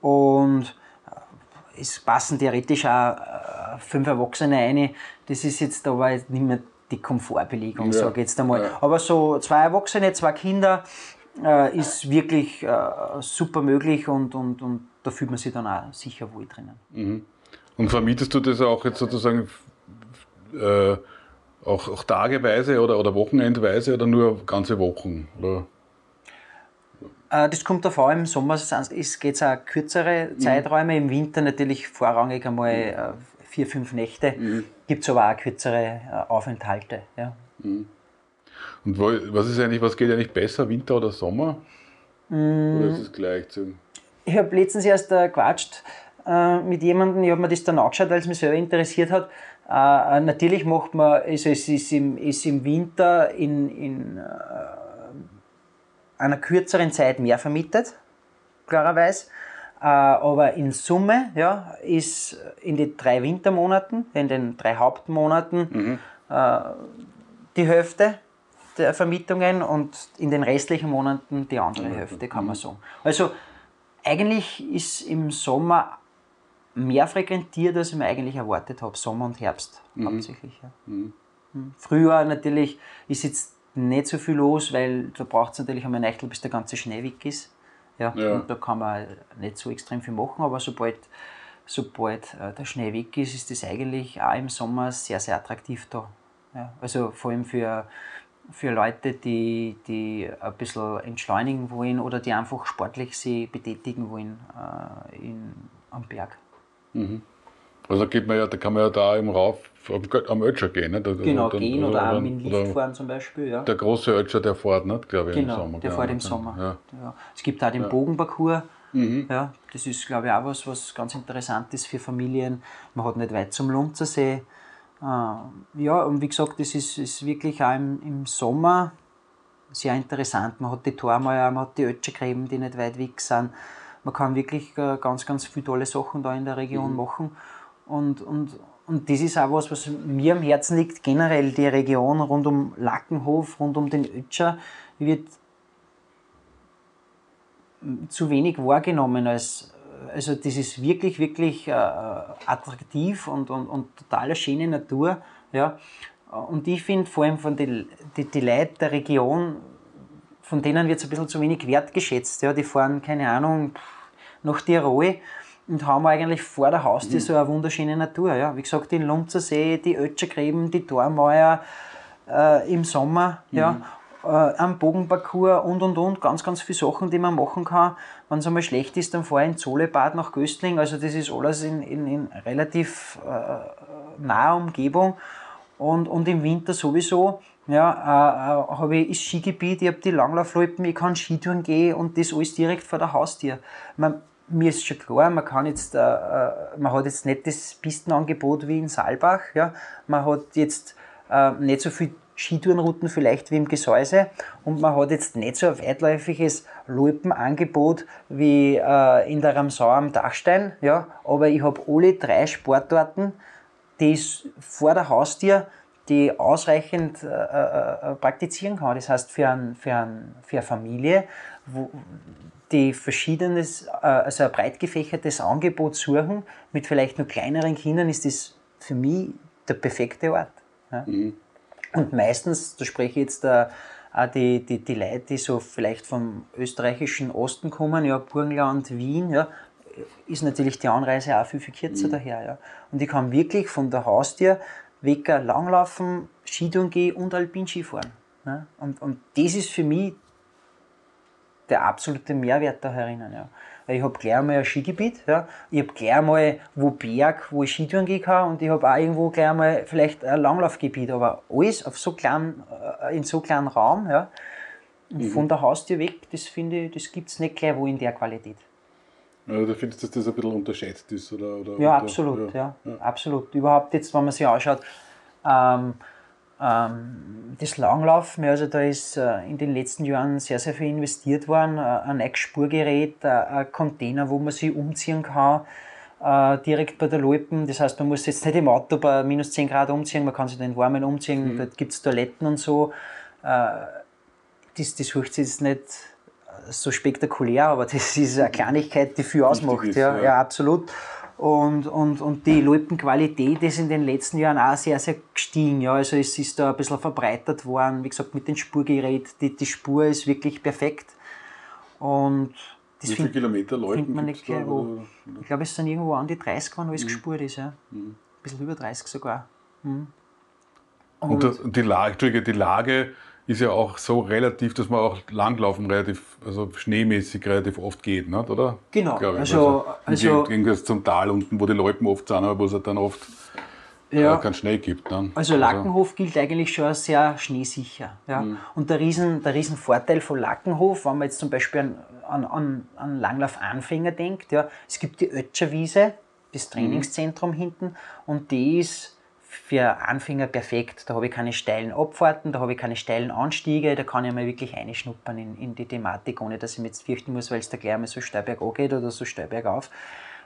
Und äh, es passen theoretisch auch äh, fünf Erwachsene rein. Das ist jetzt aber nicht mehr die Komfortbelegung, ja. sage ich jetzt einmal. Ja. Aber so zwei Erwachsene, zwei Kinder, äh, ist wirklich äh, super möglich und, und, und da fühlt man sich dann auch sicher wohl drinnen. Mhm. Und vermietest du das auch jetzt sozusagen äh, auch, auch, tageweise oder, oder wochenendweise oder nur ganze Wochen? Oder? Äh, das kommt vor allem im Sommer, es geht auch kürzere mhm. Zeiträume, im Winter natürlich vorrangig einmal äh, vier, fünf Nächte, mhm. gibt es aber auch kürzere äh, Aufenthalte. Ja. Mhm. Und was ist eigentlich, was geht eigentlich besser, Winter oder Sommer? Mm. Oder ist es gleich zu? Ich habe letztens erst äh, gequatscht äh, mit jemandem, ich habe mir das dann angeschaut, weil es mich selber interessiert hat. Äh, natürlich macht man, also es ist im, ist im Winter in, in äh, einer kürzeren Zeit mehr vermietet, klarerweise. Äh, aber in Summe ja, ist in den drei Wintermonaten, in den drei Hauptmonaten, mhm. Äh, die Hälfte der Vermietungen und in den restlichen Monaten die andere mhm. Hälfte, kann man sagen. Also eigentlich ist im Sommer mehr frequentiert, als ich mir eigentlich erwartet habe. Sommer und Herbst mhm. hauptsächlich. Ja. Mhm. mhm. Früher natürlich ist jetzt nicht so viel los, weil da braucht es natürlich einmal Nächtel, bis der ganze Schnee weg ist. Ja, ja. Und da kann man nicht so extrem viel machen, aber sobald sobald äh, der Schnee weg ist, ist das eigentlich auch im Sommer sehr, sehr attraktiv da. Ja, also vor allem für, für Leute, die, die ein bisschen entschleunigen wollen oder die einfach sportlich sich betätigen wollen äh, in, am Berg. Mhm. Also da geht man ja, da kann man ja da eben rauf am, am Ötscher gehen. Nicht? Also genau, dann, gehen oder, oder auch mit dem Lift fahren zum Beispiel. Ja. Der große Ötscher, der fährt, nicht, glaube ich, genau, im Sommer. der fährt im Sommer. Ja. Ja. Es gibt auch den Bogenparcours. Mhm. Ja, das ist, glaube ich, auch was, was ganz interessant ist für Familien. Man hat nicht weit zum Lunzersee. Äh, ja, und wie gesagt, das ist, ist wirklich auch im, im Sommer sehr interessant. Man hat die Tormeier, man hat die Ötschergräben, die nicht weit weg sind. Man kann wirklich äh, ganz, ganz viele tolle Sachen da in der Region mhm. machen. Und, und, und das ist auch was, was mir am Herzen liegt. Generell die Region rund um Lackenhof, rund um den Ötscher, wird zu wenig wahrgenommen als also das ist wirklich, wirklich äh, attraktiv und, und, und total schöne Natur. Ja. Und ich finde vor allem von den die, die Leuten der Region, von denen wird es ein bisschen zu wenig wertgeschätzt. Ja. Die fahren, keine Ahnung, nach Tirol und haben eigentlich vor der Haustür mhm. so eine wunderschöne Natur. Ja. Wie gesagt, den Lunzer See, die Ötschergräben, die Tormauer äh, im Sommer. Mhm. Ja äh, am Bogenparcours und und und, ganz, ganz viele Sachen, die man machen kann. Wenn es einmal schlecht ist, dann fahre ich in Zolebad nach Göstling. Also das ist alles in, in, in relativ äh, naher Umgebung. Und, und im Winter sowieso ja, äh, äh, habe ich das Skigebiet, ich habe die Langlaufloipen, ich kann Skitouren gehen und das alles direkt vor der Haustür. Man, mir ist schon klar, man kann jetzt, äh, äh, man hat jetzt nicht das Pistenangebot wie in Saalbach, ja. man hat jetzt äh, nicht so viel Skitourenrouten vielleicht wie im Gesäuse und man hat jetzt nicht so ein weitläufiges Loipenangebot wie äh, in der Ramsau am Dachstein, ja, aber ich habe alle drei Sportarten, die ich vor der Haustür, die ausreichend äh, äh, äh, praktizieren kann. Das heißt, für, ein, für, ein, für eine Familie, wo, die verschiedenes, äh, also ein breit gefächertes Angebot suchen, mit vielleicht nur kleineren Kindern, ist das für mich der perfekte Ort. Ja. Mhm. Und meistens, da spreche ich jetzt äh, auch die, die, die Leute, die so vielleicht vom österreichischen Osten kommen, ja, Burgenland, Wien, ja, ist natürlich die Anreise auch viel, viel kürzer mhm. daher. Ja. Und ich kann wirklich von der Haustür weg langlaufen, Skitouren gehen und Alpinski fahren. Ja. Und, und das ist für mich der absolute Mehrwert da herinnen. Ja. Ich habe gleich einmal ein Skigebiet, ja. ich habe gleich einmal wo Berg, wo ich Skitouren gehen kann und ich habe auch irgendwo gleich einmal vielleicht ein Langlaufgebiet, aber alles auf so kleinen, äh, in so kleinen Raum. Ja. Und mhm. von der Haustür weg, das finde ich, das gibt es nicht gleich wo in der Qualität. Ja, du findest, dass das ein bisschen unterschätzt ist? Oder, oder ja, absolut, ja, ja, absolut. Überhaupt jetzt, wenn man sich anschaut, ähm, das Langlaufen, also da ist äh, in den letzten Jahren sehr, sehr viel investiert worden. Äh, ein neues Spurgerät, äh, ein Container, wo man sich umziehen kann, direkt bei der Loipen. Das heißt, man muss jetzt nicht im Auto bei minus 10 Grad umziehen, man kann sich den Warmen umziehen, mhm. da gibt es Toiletten und so. Das, das hört sich jetzt nicht so spektakulär, aber das ist eine Kleinigkeit, die viel ausmacht. Ist, ja, ja. ja, absolut. Und, und, und die Loipenqualität ist in den letzten Jahren auch sehr, sehr gestiegen. Ja. Also es ist da ein bisschen verbreitert worden. Wie gesagt, mit dem Spurgerät, die, die Spur ist wirklich perfekt. Und das Wie viele find, Kilometer Loipen man nicht gleich, wo, Ich glaube, es sind irgendwo an die 30 geworden, wo es mhm. gespurt ist. Ja. Mhm. Ein bisschen über 30 sogar. Mhm. Und, und die, Lage, die Lage ist ja auch so relativ, dass man auch langlaufen relativ, also schneemäßig relativ oft geht, nicht, oder? Genau. Also, also, also Gegensatz zum Tal unten, wo die Loipen oft sind, aber wo es halt dann oft ja. keinen Schnee gibt. Ne? Also Lackenhof also. gilt eigentlich schon als sehr schneesicher. Ja? Mhm. Und der riesen, der riesen Vorteil von Lackenhof, wenn man jetzt zum Beispiel an, an, an, an Langlaufanfänger denkt, ja, es gibt die Ötscherwiese, das mhm. Trainingszentrum mhm. hinten, und die ist für Anfänger perfekt. Da habe ich keine steilen Abfahrten, da habe ich keine steilen Anstiege, da kann ich mal wirklich einschnuppern in, in die Thematik, ohne dass ich mich jetzt fürchten muss, weil es da gleich mal so steil bergab geht oder so steil bergauf.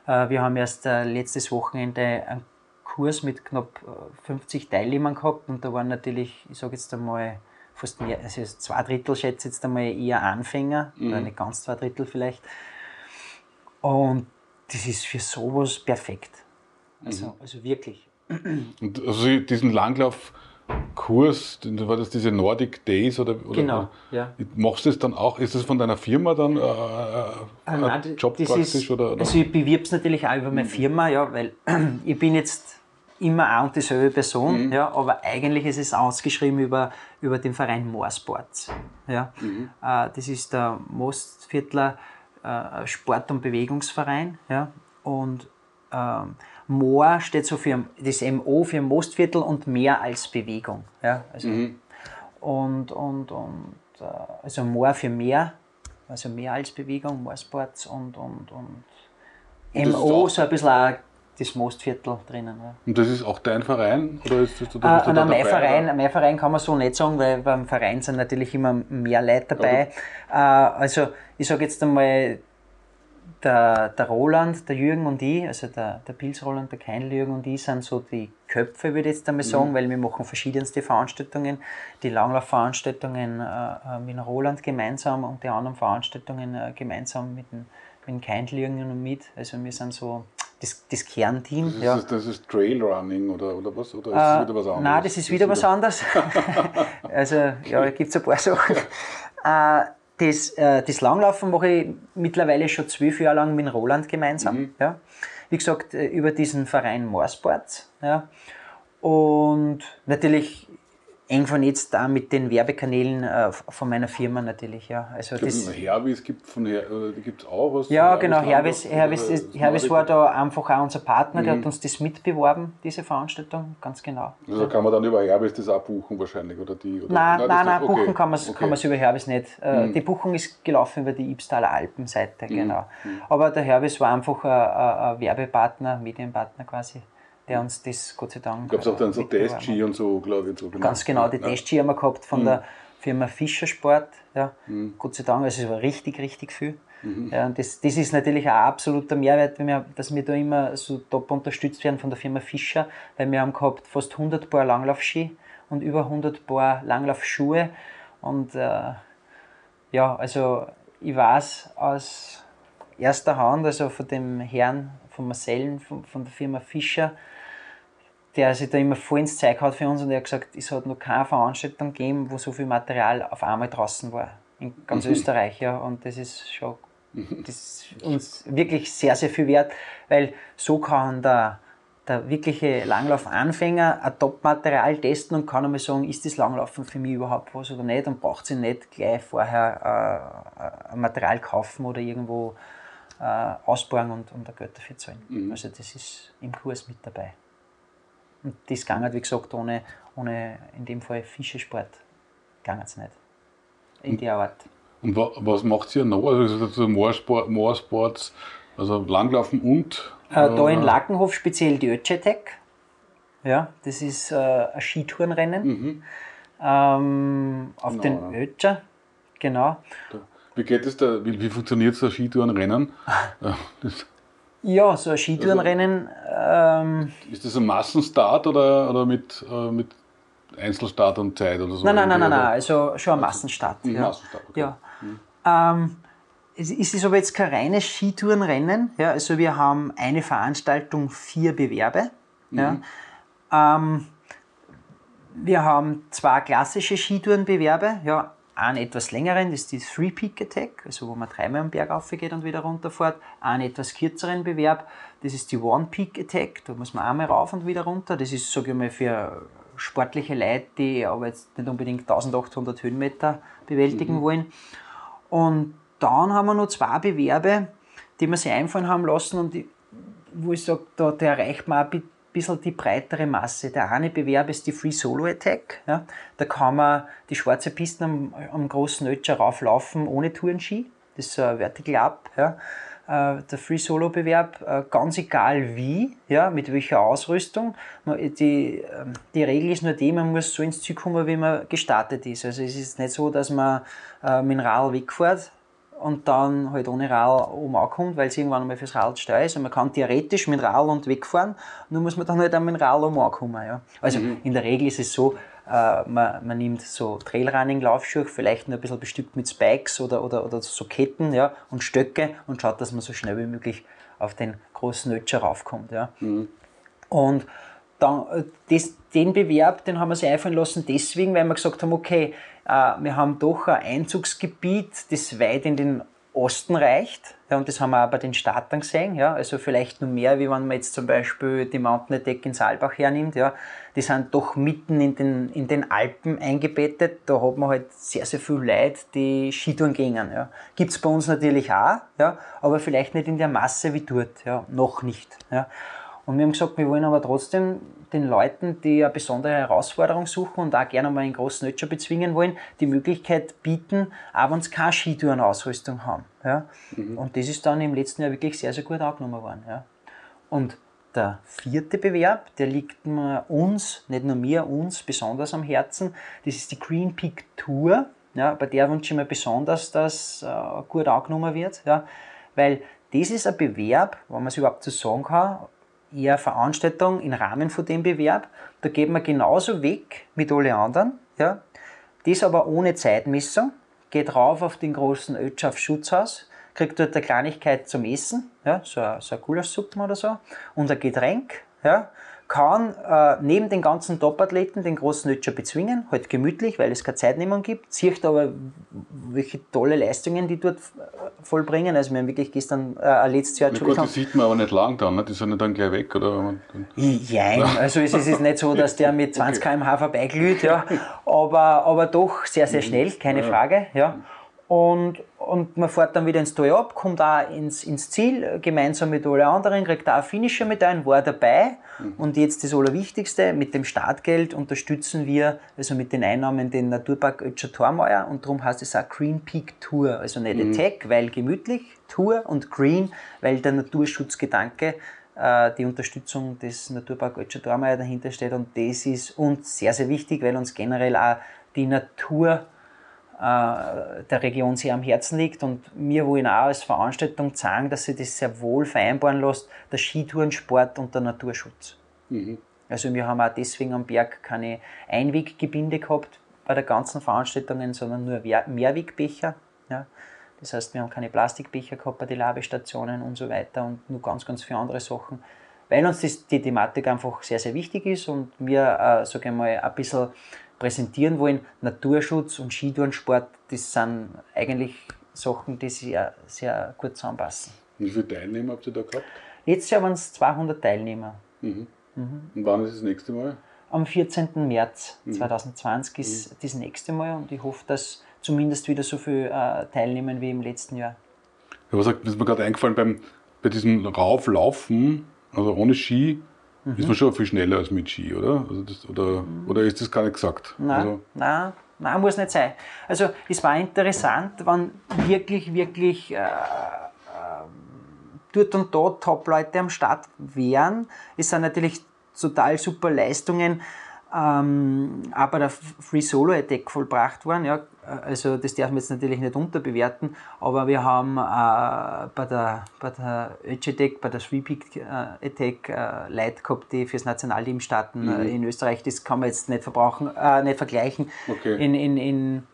Äh, wir haben erst äh, letztes Wochenende einen Kurs mit knapp 50 äh, Teilnehmern gehabt und da waren natürlich, ich sage jetzt einmal, fast mehr, also zwei Drittel schätze ich jetzt einmal eher Anfänger, mhm. oder nicht ganz zwei Drittel vielleicht. Und das ist für sowas perfekt. Also, mhm. also wirklich. Und also diesen Langlauf Kurs, war das diese Nordic Days oder, oder genau, ja. Machst du das dann auch, ist das von deiner Firma dann äh, ein Nein, Job praktisch? Ist, oder, oder? Also ich bewirbe es natürlich auch über meine Firma, ja, weil ich bin jetzt immer eine und dieselbe Person, mhm. ja, aber eigentlich ist es ausgeschrieben über, über den Verein Moorsports. Ja. Mhm. Äh, das ist der Mostviertler äh, Sport- und Bewegungsverein. Ja. Und ähm, Moor steht so für das MO für Mostviertel und mehr als Bewegung. Ja. Also, mhm. Und, und, und äh, also Moor für mehr, also mehr als Bewegung, Moorsports und, und, und, und MO, so ein bisschen auch das Mostviertel drinnen. Ja. Und das ist auch dein Verein? Oder ist das, oder äh, nein, mein, Verein, mein Verein kann man so nicht sagen, weil beim Verein sind natürlich immer mehr Leute dabei. Äh, also ich sage jetzt einmal, der, der Roland, der Jürgen und ich, also der, der Pils Roland, der Keinl Jürgen und ich sind so die Köpfe, würde ich jetzt einmal sagen, mhm. weil wir machen verschiedenste Veranstaltungen. Die Langlaufveranstaltungen äh, mit Roland gemeinsam und die anderen Veranstaltungen äh, gemeinsam mit dem, mit dem Keinl Jürgen und mit. Also wir sind so das, das Kernteam. Das ist, ja. das ist Trailrunning oder, oder was? Oder ist äh, wieder was anderes? Nein, das ist wieder was anderes. also ja, da gibt es ein paar Sachen. Äh, das, äh, das Langlaufen mache ich mittlerweile schon zwölf Jahre lang mit Roland gemeinsam. Mhm. Ja. Wie gesagt, äh, über diesen Verein Moorsports. Ja. Und natürlich eng vernetzt da mit den Werbekanälen äh, von meiner Firma natürlich. Ja. Also das, Hervis gibt von Her äh, gibt's auch was? Ja, genau. Hervis, Hervis, ist, Hervis war da einfach auch unser Partner, der mhm. hat uns das mitbeworben, diese Veranstaltung, ganz genau. Also kann man dann über Hervis das auch buchen wahrscheinlich? Oder die, oder? Nein, nein, nein, nein okay. buchen kann man es okay. über Hervis nicht. Äh, mhm. Die Buchung ist gelaufen über die Ibstaler Alpenseite, mhm. genau. Mhm. Aber der Hervis war einfach ein, ein Werbepartner, Medienpartner quasi der uns das Gott sei Dank. Gab es auch dann so Test-Ski und so, glaube ich. So genau. Ganz genau, die ja. Test-Ski haben wir gehabt von mhm. der Firma Fischersport. Ja. Mhm. Gott sei Dank, also es war richtig, richtig viel. Mhm. Ja, und das, das ist natürlich ein absoluter Mehrwert, wir, dass wir da immer so top unterstützt werden von der Firma Fischer, weil wir haben gehabt fast 100 Paar Langlaufski und über 100 Paar Langlaufschuhe. Und äh, ja, also ich weiß aus erster Hand, also von dem Herrn, von Marcellen, von, von der Firma Fischer, der sich da immer voll ins Zeug hat für uns und er hat gesagt, es hat noch keine Veranstaltung gegeben, wo so viel Material auf einmal draußen war. In ganz mhm. Österreich, ja. Und das ist schon das ist uns wirklich sehr, sehr viel wert, weil so kann der, der wirkliche Langlaufanfänger ein Top-Material testen und kann einmal sagen, ist das Langlaufen für mich überhaupt was oder nicht und braucht sie nicht gleich vorher äh, ein Material kaufen oder irgendwo äh, ausbauen und, und Geld dafür zahlen. Mhm. Also das ist im Kurs mit dabei. Und das ging halt, wie gesagt, ohne, ohne in dem Fall Fischesport ging es nicht. In der Art. Und was macht ihr noch? Also Moorsport, Moorsports, also Langlaufen und? Äh, da in äh, Lackenhof speziell die Ötchetec. Ja, das ist äh, ein Skitourenrennen. Mhm. Ähm, auf genau, den ja. Ötscher, genau. Wie geht es da, wie, wie funktioniert so ein Skitourenrennen? Ja, so ein Skitourenrennen. Ähm, ist das ein Massenstart oder, oder mit, äh, mit Einzelstart und Zeit oder so? Nein, nein, nein, nein, nein, also schon ein Massenstart. Ein ja. Massenstart, okay. ja. Mhm. Ähm, es ist aber jetzt kein reines Skitourenrennen. Ja, also wir haben eine Veranstaltung, vier Bewerbe. Mhm. Ja. Ähm, wir haben zwei klassische Skitourenbewerbe. Ja, einen etwas längeren, das ist die Three Peak Attack, also wo man dreimal am Berg aufgeht und wieder runterfährt. Einen etwas kürzeren Bewerb, das ist die One Peak Attack, da muss man einmal rauf und wieder runter. Das ist, sage ich mal, für sportliche Leute, die aber jetzt nicht unbedingt 1800 Höhenmeter bewältigen mhm. wollen. Und dann haben wir noch zwei Bewerbe, die wir sich einfallen haben lassen und die, wo ich sage, da, da erreicht man auch bisschen die breitere Masse. Der eine Bewerb ist die Free Solo Attack. Ja. Da kann man die schwarze Pisten am, am großen Ötscher rauflaufen ohne Tourenski. Das ist ein Vertical Up. Ja. Äh, der Free Solo Bewerb, äh, ganz egal wie, ja, mit welcher Ausrüstung. Die, ähm, die Regel ist nur die, man muss so ins Ziel kommen, wie man gestartet ist. Also es ist nicht so, dass man äh, mit dem Rad wegfährt und dann halt ohne Rad oben ankommt, weil es irgendwann einmal fürs Rad steil ist. Und man kann theoretisch mit Rad und wegfahren, nur muss man dann halt auch mit Rad oben ankommen. Ja. Also mhm. in der Regel ist es so, äh, man, man, nimmt so Trailrunning-Laufschuhe, vielleicht nur ein bisschen bestückt mit Spikes oder, oder, oder so Ketten ja, und Stöcke und schaut, dass man so schnell wie möglich auf den großen Ötscher raufkommt. Ja. Mhm. Und dann, äh, das, den Bewerb, den haben wir sich einfallen lassen deswegen, weil wir gesagt haben, okay, wir haben doch ein Einzugsgebiet, das weit in den Osten reicht. Ja, und das haben wir auch bei den Startern gesehen. Ja, also vielleicht nur mehr, wie wenn man jetzt zum Beispiel die Mountain Attack in Saalbach hernimmt. Ja, die sind doch mitten in den, in den Alpen eingebettet. Da hat man halt sehr, sehr viel Leute, die Skitouren gehen. Ja. Gibt es bei uns natürlich auch, ja, aber vielleicht nicht in der Masse wie dort. Ja, noch nicht. Ja. Und wir haben gesagt, wir wollen aber trotzdem den Leuten, die eine besondere Herausforderung suchen und auch gerne mal einen großen Nötscher bezwingen wollen, die Möglichkeit bieten, auch wenn sie keine Skitourenausrüstung haben. Ja? Mhm. Und das ist dann im letzten Jahr wirklich sehr, sehr gut angenommen worden. Ja? Und der vierte Bewerb, der liegt uns, nicht nur mir, uns besonders am Herzen. Das ist die Green Peak Tour. Ja, bei der wünsche ich mir besonders, dass äh, gut angenommen wird. Ja, weil das ist ein Bewerb, wenn man es überhaupt so sagen kann, eher Veranstaltung im Rahmen von dem Bewerb. Da geht man genauso weg mit alle anderen. Ja. Das aber ohne Zeitmessung. Geht rauf auf den großen Ötschaf Schutzhaus, kriegt dort eine Kleinigkeit zum Essen, ja, so, so ein Gulaschsuppen oder so, und ein Getränk. Ja kann äh, neben den ganzen Top-Athleten den großen Nötscher bezwingen, halt gemütlich, weil es keine Zeitnehmung gibt, sieht aber, welche tolle Leistungen die dort äh, vollbringen. Also wir haben wirklich gestern, äh, letztes Jahr, Entschuldigung. Gut, die sieht man aber nicht lang dann, ne? die sind dann gleich weg, oder? Jein, also es ist nicht so, dass der mit 20 okay. km/h vorbeiglüht, ja, aber, aber doch sehr, sehr schnell, keine ja. Frage, ja. Und, und man fährt dann wieder ins Tal ab, kommt auch ins, ins Ziel, gemeinsam mit allen anderen, kriegt auch Finisher mit ein, war dabei. Mhm. Und jetzt das Allerwichtigste, mit dem Startgeld unterstützen wir, also mit den Einnahmen, den Naturpark Ötscher Tormauer und darum heißt es auch Green Peak Tour. Also nicht mhm. Attack, weil gemütlich, Tour und Green, weil der Naturschutzgedanke äh, die Unterstützung des Naturpark Ötscher Tormauer dahinter steht. Und das ist uns sehr, sehr wichtig, weil uns generell auch die Natur äh, der Region sehr am Herzen liegt und wir wollen auch als Veranstaltung zeigen, dass sich das sehr wohl vereinbaren lässt, der Skitourensport und der Naturschutz. Mhm. Also wir haben auch deswegen am Berg keine Einweggebinde gehabt bei der ganzen Veranstaltungen, sondern nur Mehrwegbecher. Ja. Das heißt, wir haben keine Plastikbecher gehabt bei den Labestationen und so weiter und nur ganz, ganz viele andere Sachen, weil uns das, die Thematik einfach sehr, sehr wichtig ist und wir, äh, sage ich mal, ein bisschen präsentieren wollen. Naturschutz und Skitourensport, das sind eigentlich Sachen, die sehr, sehr gut zusammenpassen. Wie viele Teilnehmer habt ihr da gehabt? Letztes Jahr waren es 200 Teilnehmer. Mhm. Mhm. Und wann ist das nächste Mal? Am 14. März 2020 mhm. ist mhm. das nächste Mal und ich hoffe, dass zumindest wieder so viele äh, teilnehmen wie im letzten Jahr. Ja, was ist mir gerade eingefallen beim, bei diesem Rauflaufen, also ohne Ski, mhm. ist man schon viel schneller als mit Ski, oder? Also das, oder, mhm. oder ist das gar nicht gesagt? Nein, also, nein, nein, muss nicht sein. Also es war interessant, wenn wirklich, wirklich äh, äh, dort und dort Top-Leute am Start wären. Es sind natürlich total super Leistungen ähm, auch bei der Free Solo Attack vollbracht worden. Ja. Also das darf man jetzt natürlich nicht unterbewerten, aber wir haben äh, bei der, bei der Attack, bei der Peak äh, Attack äh, Leute gehabt, die fürs Nationalteam starten mhm. in Österreich. Das kann man jetzt nicht, verbrauchen, äh, nicht vergleichen. Okay. In, in, in,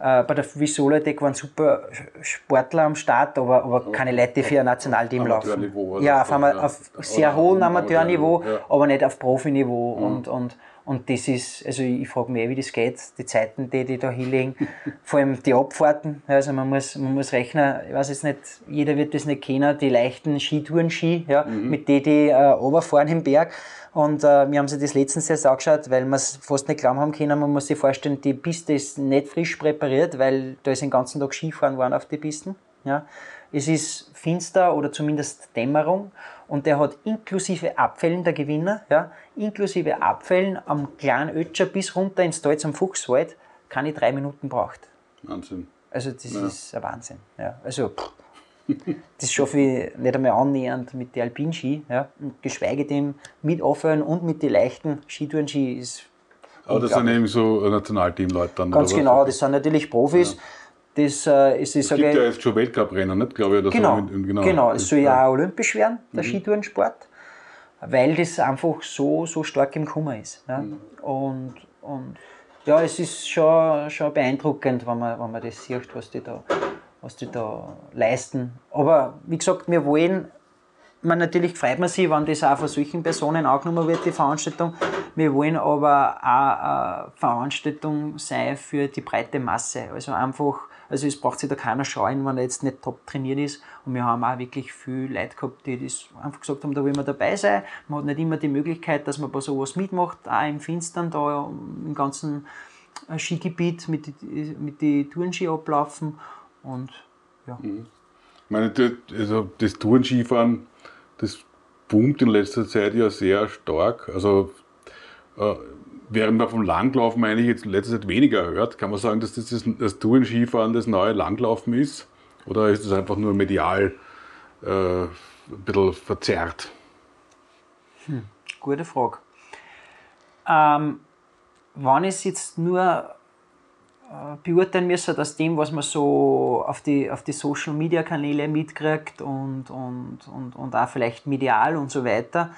äh, bei der Free Solo Attack waren super Sportler am Start, aber, aber okay. keine Leute, die für ein Nationalteam laufen. Ja, auf, ja. auf sehr hohem Amateurniveau, ja. aber nicht auf Profiniveau. Mhm. Und, und und das ist, also ich frage mich, eh, wie das geht, die Zeiten, die die da hinlegen, vor allem die Abfahrten. Also man muss, man muss rechnen, ich weiß jetzt nicht, jeder wird das nicht kennen, die leichten Skitouren-Ski, ja, mhm. mit denen die äh, runterfahren im Berg. Und äh, wir haben sich das letztens jetzt angeschaut, weil wir es fast nicht glauben haben können. Man muss sich vorstellen, die Piste ist nicht frisch präpariert, weil da ist den ganzen Tag Skifahren worden auf die Pisten. Ja. Es ist finster oder zumindest Dämmerung und der hat inklusive Abfällen, der Gewinner, ja, inklusive Abfällen am kleinen Ötscher bis runter ins Tal zum Fuchswald, keine drei Minuten braucht. Wahnsinn. Also das ja. ist ein Wahnsinn. Ja. Also das schaffe ich nicht einmal annähernd mit den Alpinski, ja. Und geschweige denn mit Aufhören und mit den leichten Skitourenski ist aber das sind eben so Nationalteamleute dann. Ganz genau, das sind natürlich Profis. Ja. Das äh, ist, es gibt ja jetzt schon Weltcuprennen, nicht? Glaube ich, genau, so genau, genau. Es soll ja auch olympisch werden, der mhm. Skitourensport, weil das einfach so, so stark im Kummer ist. Ja? Mhm. Und, und ja, es ist schon, schon beeindruckend, wenn man, wenn man das sieht, was die, da, was die da leisten. Aber wie gesagt, wir wollen man, natürlich freut man sich, wenn das auch von solchen Personen angenommen wird, die Veranstaltung. Wir wollen aber auch eine Veranstaltung sein für die breite Masse. Also einfach, also es braucht sich da keiner scheuen, wenn er jetzt nicht top trainiert ist. Und wir haben auch wirklich viele Leute gehabt, die das einfach gesagt haben, da will man dabei sein. Man hat nicht immer die Möglichkeit, dass man bei sowas mitmacht, auch im Finstern, da im ganzen Skigebiet mit den mit die Tourenski ablaufen. Und ja. Mhm. Ich meine, also das Tourenskifahren das boomt in letzter Zeit ja sehr stark. Also äh, während man vom Langlaufen eigentlich jetzt in letzter Zeit weniger hört, kann man sagen, dass das, das, das Touren-Skifahren das neue Langlaufen ist? Oder ist es einfach nur medial äh, ein bisschen verzerrt? Hm, gute Frage. Ähm, wann ist jetzt nur äh, beurteilen müssen, dass dem, was man so auf die, auf die Social Media Kanäle mitkriegt und, und, und, und auch vielleicht medial und so weiter,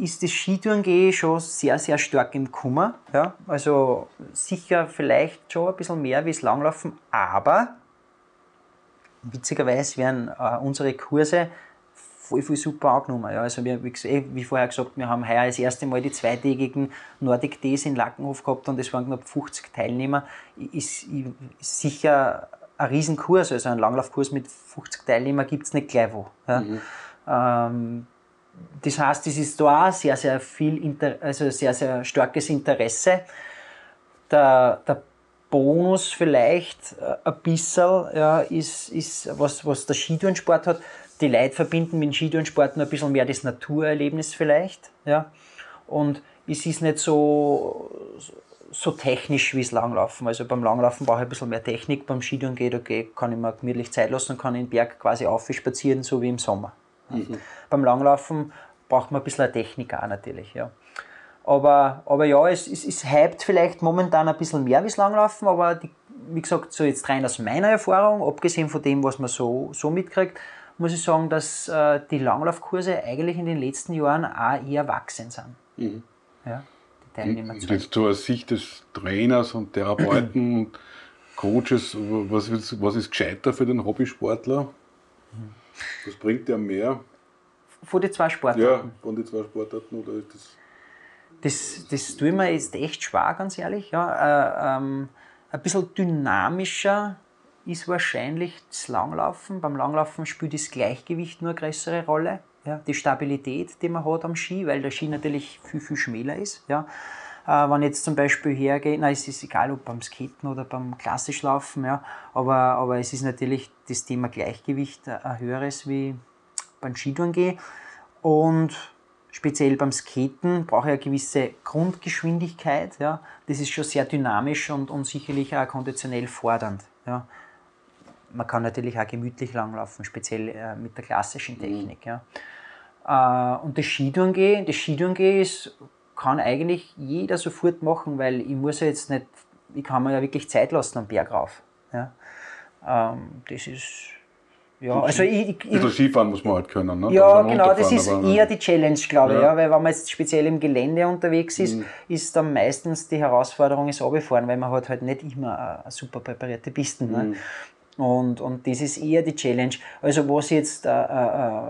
ist das Skitourengehen schon sehr, sehr stark im Kummer. Ja? Also sicher vielleicht schon ein bisschen mehr wie das Langlaufen, aber witzigerweise werden äh, unsere Kurse voll, voll super angenommen. Ja, also wir, wie, eh, wie, vorher gesagt, wir haben heuer das erste Mal die zweitägigen Nordic Days in Lackenhof gehabt und es waren knapp 50 Teilnehmer. Ist, ist sicher ein Riesenkurs, also ein Langlaufkurs mit 50 Teilnehmern gibt es nicht gleich wo. Ja. Mhm. Ähm, das heißt, es ist da auch sehr, sehr viel, Inter also sehr, sehr starkes Interesse. Der, der Bonus vielleicht äh, ein bisschen ja, ist, ist was, was der Skitourensport hat die Leute verbinden mit dem Skitourensport nur ein bisschen mehr das Naturerlebnis vielleicht. Ja? Und es ist nicht so, so technisch wie das Langlaufen. Also beim Langlaufen brauche ich ein bisschen mehr Technik, beim Skitouren geht, okay, kann ich mir gemütlich Zeit lassen und kann den Berg quasi aufspazieren, so wie im Sommer. Mhm. Beim Langlaufen braucht man ein bisschen Technik auch natürlich. Ja. Aber, aber ja, es, es, es hypt vielleicht momentan ein bisschen mehr wie das Langlaufen, aber die, wie gesagt, so jetzt rein aus meiner Erfahrung, abgesehen von dem, was man so, so mitkriegt, muss ich sagen, dass äh, die Langlaufkurse eigentlich in den letzten Jahren auch eher wachsen sind. Mhm. Ja, die Teilnehmer und jetzt so aus Sicht des Trainers und Therapeuten und Coaches, was, was ist gescheiter für den Hobbysportler? Was bringt der mehr? Von den zwei Sportarten? Ja, von den zwei Sportarten oder ist das... Das, das tue ich mir jetzt echt schwer, ganz ehrlich. Ja, äh, ähm, ein bisschen dynamischer ist wahrscheinlich das Langlaufen. Beim Langlaufen spielt das Gleichgewicht nur eine größere Rolle. Ja, die Stabilität, die man hat am Ski, weil der Ski natürlich viel, viel schmäler ist. Ja. Äh, wenn jetzt zum Beispiel hergeht, na, es ist egal, ob beim Skaten oder beim Klassischlaufen, ja, aber, aber es ist natürlich das Thema Gleichgewicht ein höheres wie beim Skitourengehen. Und speziell beim Skaten brauche ich eine gewisse Grundgeschwindigkeit. Ja. Das ist schon sehr dynamisch und, und sicherlich auch konditionell fordernd. Ja man kann natürlich auch gemütlich langlaufen, speziell äh, mit der klassischen mhm. Technik. Ja. Äh, und das Skitourengehen, das Skitourengehen ist, kann eigentlich jeder sofort machen, weil ich muss ja jetzt nicht, ich kann mir ja wirklich Zeit lassen am Berg rauf. Ja. Ähm, das ist ja, also ich, ich, ich, Skifahren muss man halt können, ne? Ja, genau, das ist eher die Challenge, glaube ich, ja, weil wenn man jetzt speziell im Gelände unterwegs ist, mhm. ist dann meistens die Herausforderung das Runterfahren, weil man hat halt nicht immer eine super präparierte Pisten. Ne? Mhm. Und, und das ist eher die Challenge. Also was jetzt äh, äh,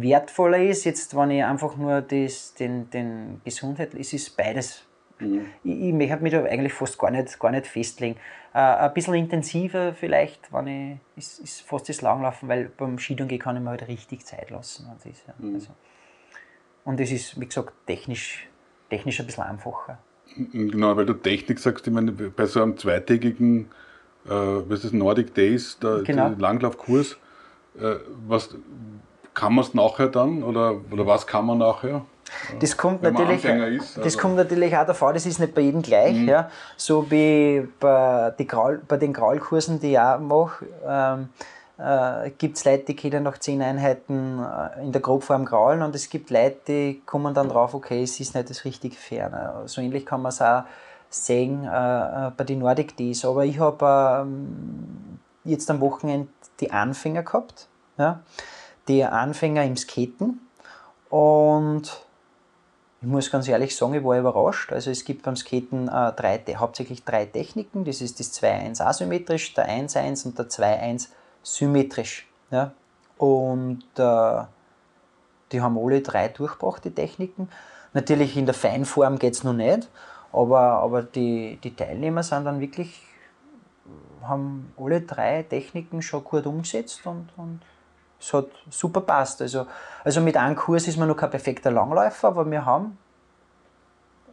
wertvoller ist, jetzt wenn ich einfach nur das, den, den Gesundheit, es ist beides. Mhm. Ich, ich möchte mich da eigentlich fast gar nicht, gar nicht festlegen. Äh, ein bisschen intensiver vielleicht, wenn ich, ist, ist fast das Langlaufen, weil beim Skidungen kann ich mir halt richtig Zeit lassen. Und das, ja. mhm. also. und das ist, wie gesagt, technisch, technisch ein bisschen einfacher. Genau, weil du Technik sagst, ich meine, bei so einem zweitägigen äh, was ist Nordic Days, der, genau. Langlaufkurs. Äh, was, kann man es nachher dann oder, oder was kann man nachher? Das kommt, natürlich, ist, das kommt natürlich auch davor, das ist nicht bei jedem gleich. Mhm. Ja. So wie bei, die Graul, bei den Graulkursen, die ich auch mache, ähm, äh, gibt es Leute, die können nach zehn Einheiten äh, in der Grobform graulen und es gibt Leute, die kommen dann drauf, okay, es ist nicht das richtige Ferne. So ähnlich kann man es auch sehen äh, äh, bei den Nordic Days. Aber ich habe ähm, jetzt am Wochenende die Anfänger gehabt. Ja? Die Anfänger im Skaten. Und ich muss ganz ehrlich sagen, ich war überrascht. Also es gibt beim Skaten äh, drei, hauptsächlich drei Techniken. Das ist das 2-1 asymmetrisch, der 1-1 und der 2-1 symmetrisch. Ja? Und äh, die haben alle drei durchgebracht, die Techniken. Natürlich in der Feinform geht es noch nicht, aber, aber die, die Teilnehmer sind dann wirklich, haben alle drei Techniken schon gut umgesetzt und, und es hat super passt. Also, also mit einem Kurs ist man noch kein perfekter Langläufer, aber wir haben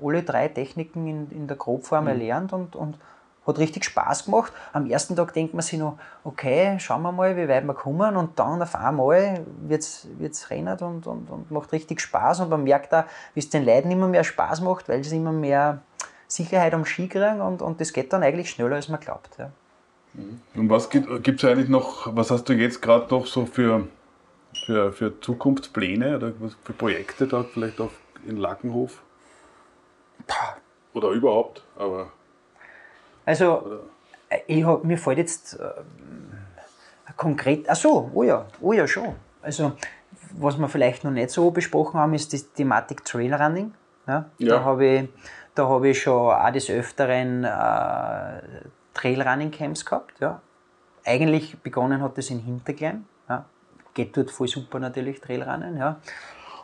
alle drei Techniken in, in der Grobform mhm. erlernt und, und hat richtig Spaß gemacht. Am ersten Tag denkt man sich noch, okay, schauen wir mal, wie weit wir kommen. Und dann auf einmal wird es rennen und, und, und macht richtig Spaß. Und man merkt auch, wie es den Leuten immer mehr Spaß macht, weil sie immer mehr Sicherheit am Ski kriegen. Und, und das geht dann eigentlich schneller, als man glaubt. Ja. Mhm. Und was gibt es eigentlich noch, was hast du jetzt gerade noch so für, für, für Zukunftspläne oder für Projekte da vielleicht auch in Lackenhof? Oder überhaupt, aber also, äh, ich hab, mir fällt jetzt äh, konkret, ach so, oh ja, oh ja, schon. Also, was wir vielleicht noch nicht so besprochen haben, ist die Thematik Trailrunning. Ja? ja. Da habe ich, hab ich schon auch des Öfteren äh, Trailrunning-Camps gehabt. Ja? Eigentlich begonnen hat das in Hinterglein. Ja? Geht dort voll super natürlich, Trailrunnen. Ja?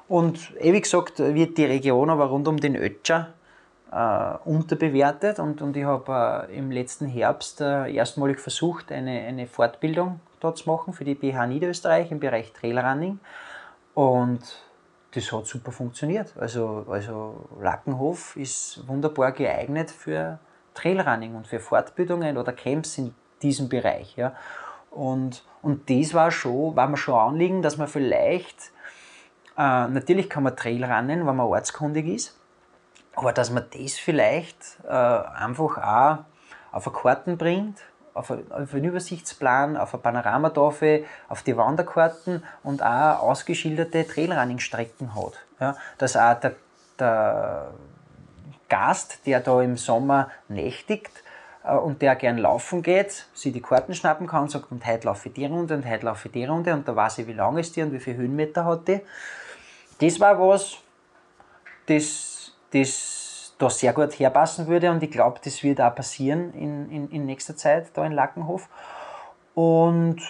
Und wie gesagt, wird die Region aber rund um den Ötscher äh, unterbewertet und, und ich habe äh, im letzten Herbst äh, erstmalig versucht, eine, eine Fortbildung dort zu machen für die BH Niederösterreich im Bereich Trailrunning und das hat super funktioniert. Also, also Lackenhof ist wunderbar geeignet für Trailrunning und für Fortbildungen oder Camps in diesem Bereich. Ja. Und, und das war, schon, war mir schon anliegen, dass man vielleicht, äh, natürlich kann man Trailrunnen, wenn man ortskundig ist, aber dass man das vielleicht äh, einfach auch auf eine Karten bringt, auf, auf einen Übersichtsplan, auf eine Panoramatafel, auf die Wanderkarten und auch ausgeschilderte Trailrunning-Strecken hat. Ja, dass auch der, der Gast, der da im Sommer nächtigt äh, und der gern laufen geht, sich die Karten schnappen kann und sagt, und heute laufe ich die Runde und heute laufe ich die Runde und da weiß ich, wie lang ist die und wie viele Höhenmeter hat die. Das war was, das das da sehr gut herpassen würde und ich glaube, das wird auch passieren in, in, in nächster Zeit da in Lackenhof. Und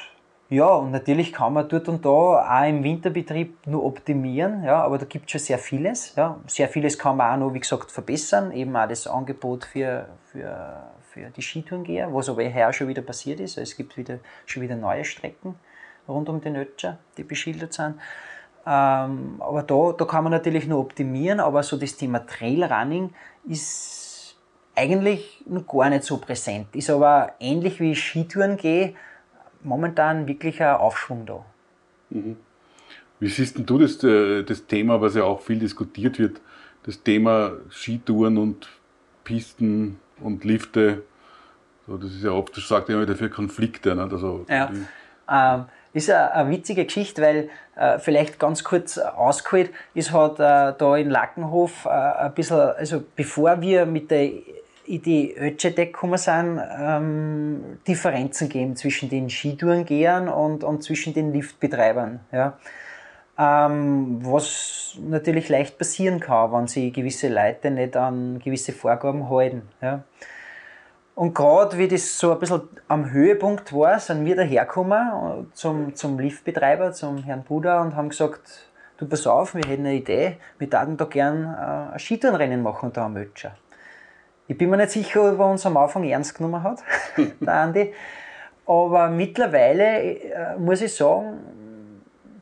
ja, und natürlich kann man dort und da auch im Winterbetrieb nur optimieren, ja, aber da gibt es schon sehr vieles. Ja. Sehr vieles kann man auch noch, wie gesagt, verbessern, eben auch das Angebot für, für, für die Skitourengeher, was aber heuer schon wieder passiert ist. Es gibt wieder, schon wieder neue Strecken rund um den Ötscher, die beschildert sind. Ähm, aber da, da kann man natürlich nur optimieren, aber so das Thema Trailrunning ist eigentlich noch gar nicht so präsent. Ist aber ähnlich wie ich Skitouren gehe, momentan wirklich ein Aufschwung da. Mhm. Wie siehst du das, äh, das Thema, was ja auch viel diskutiert wird, das Thema Skitouren und Pisten und Lifte? So, das ist ja oft, das sagt immer dafür Konflikte. Ne? Also, ja. Ähm, ist eine, eine witzige Geschichte, weil äh, vielleicht ganz kurz ausgeholt, es hat äh, da in Lackenhof äh, ein bisschen, also bevor wir mit der Idee Ötschedeck gekommen sind, ähm, Differenzen geben zwischen den Skitourengehern und, und zwischen den Liftbetreibern. Ja. Ähm, was natürlich leicht passieren kann, wenn sie gewisse Leute nicht an gewisse Vorgaben halten. Ja. Und gerade wie das so ein bisschen am Höhepunkt war, sind wir dahergekommen zum, zum Liftbetreiber, zum Herrn Buda und haben gesagt, du pass auf, wir hätten eine Idee, wir würden da gern äh, ein Skitourenrennen machen da am Ötscher. Ich bin mir nicht sicher, ob er uns am Anfang ernst genommen hat, der Andi. Aber mittlerweile äh, muss ich sagen,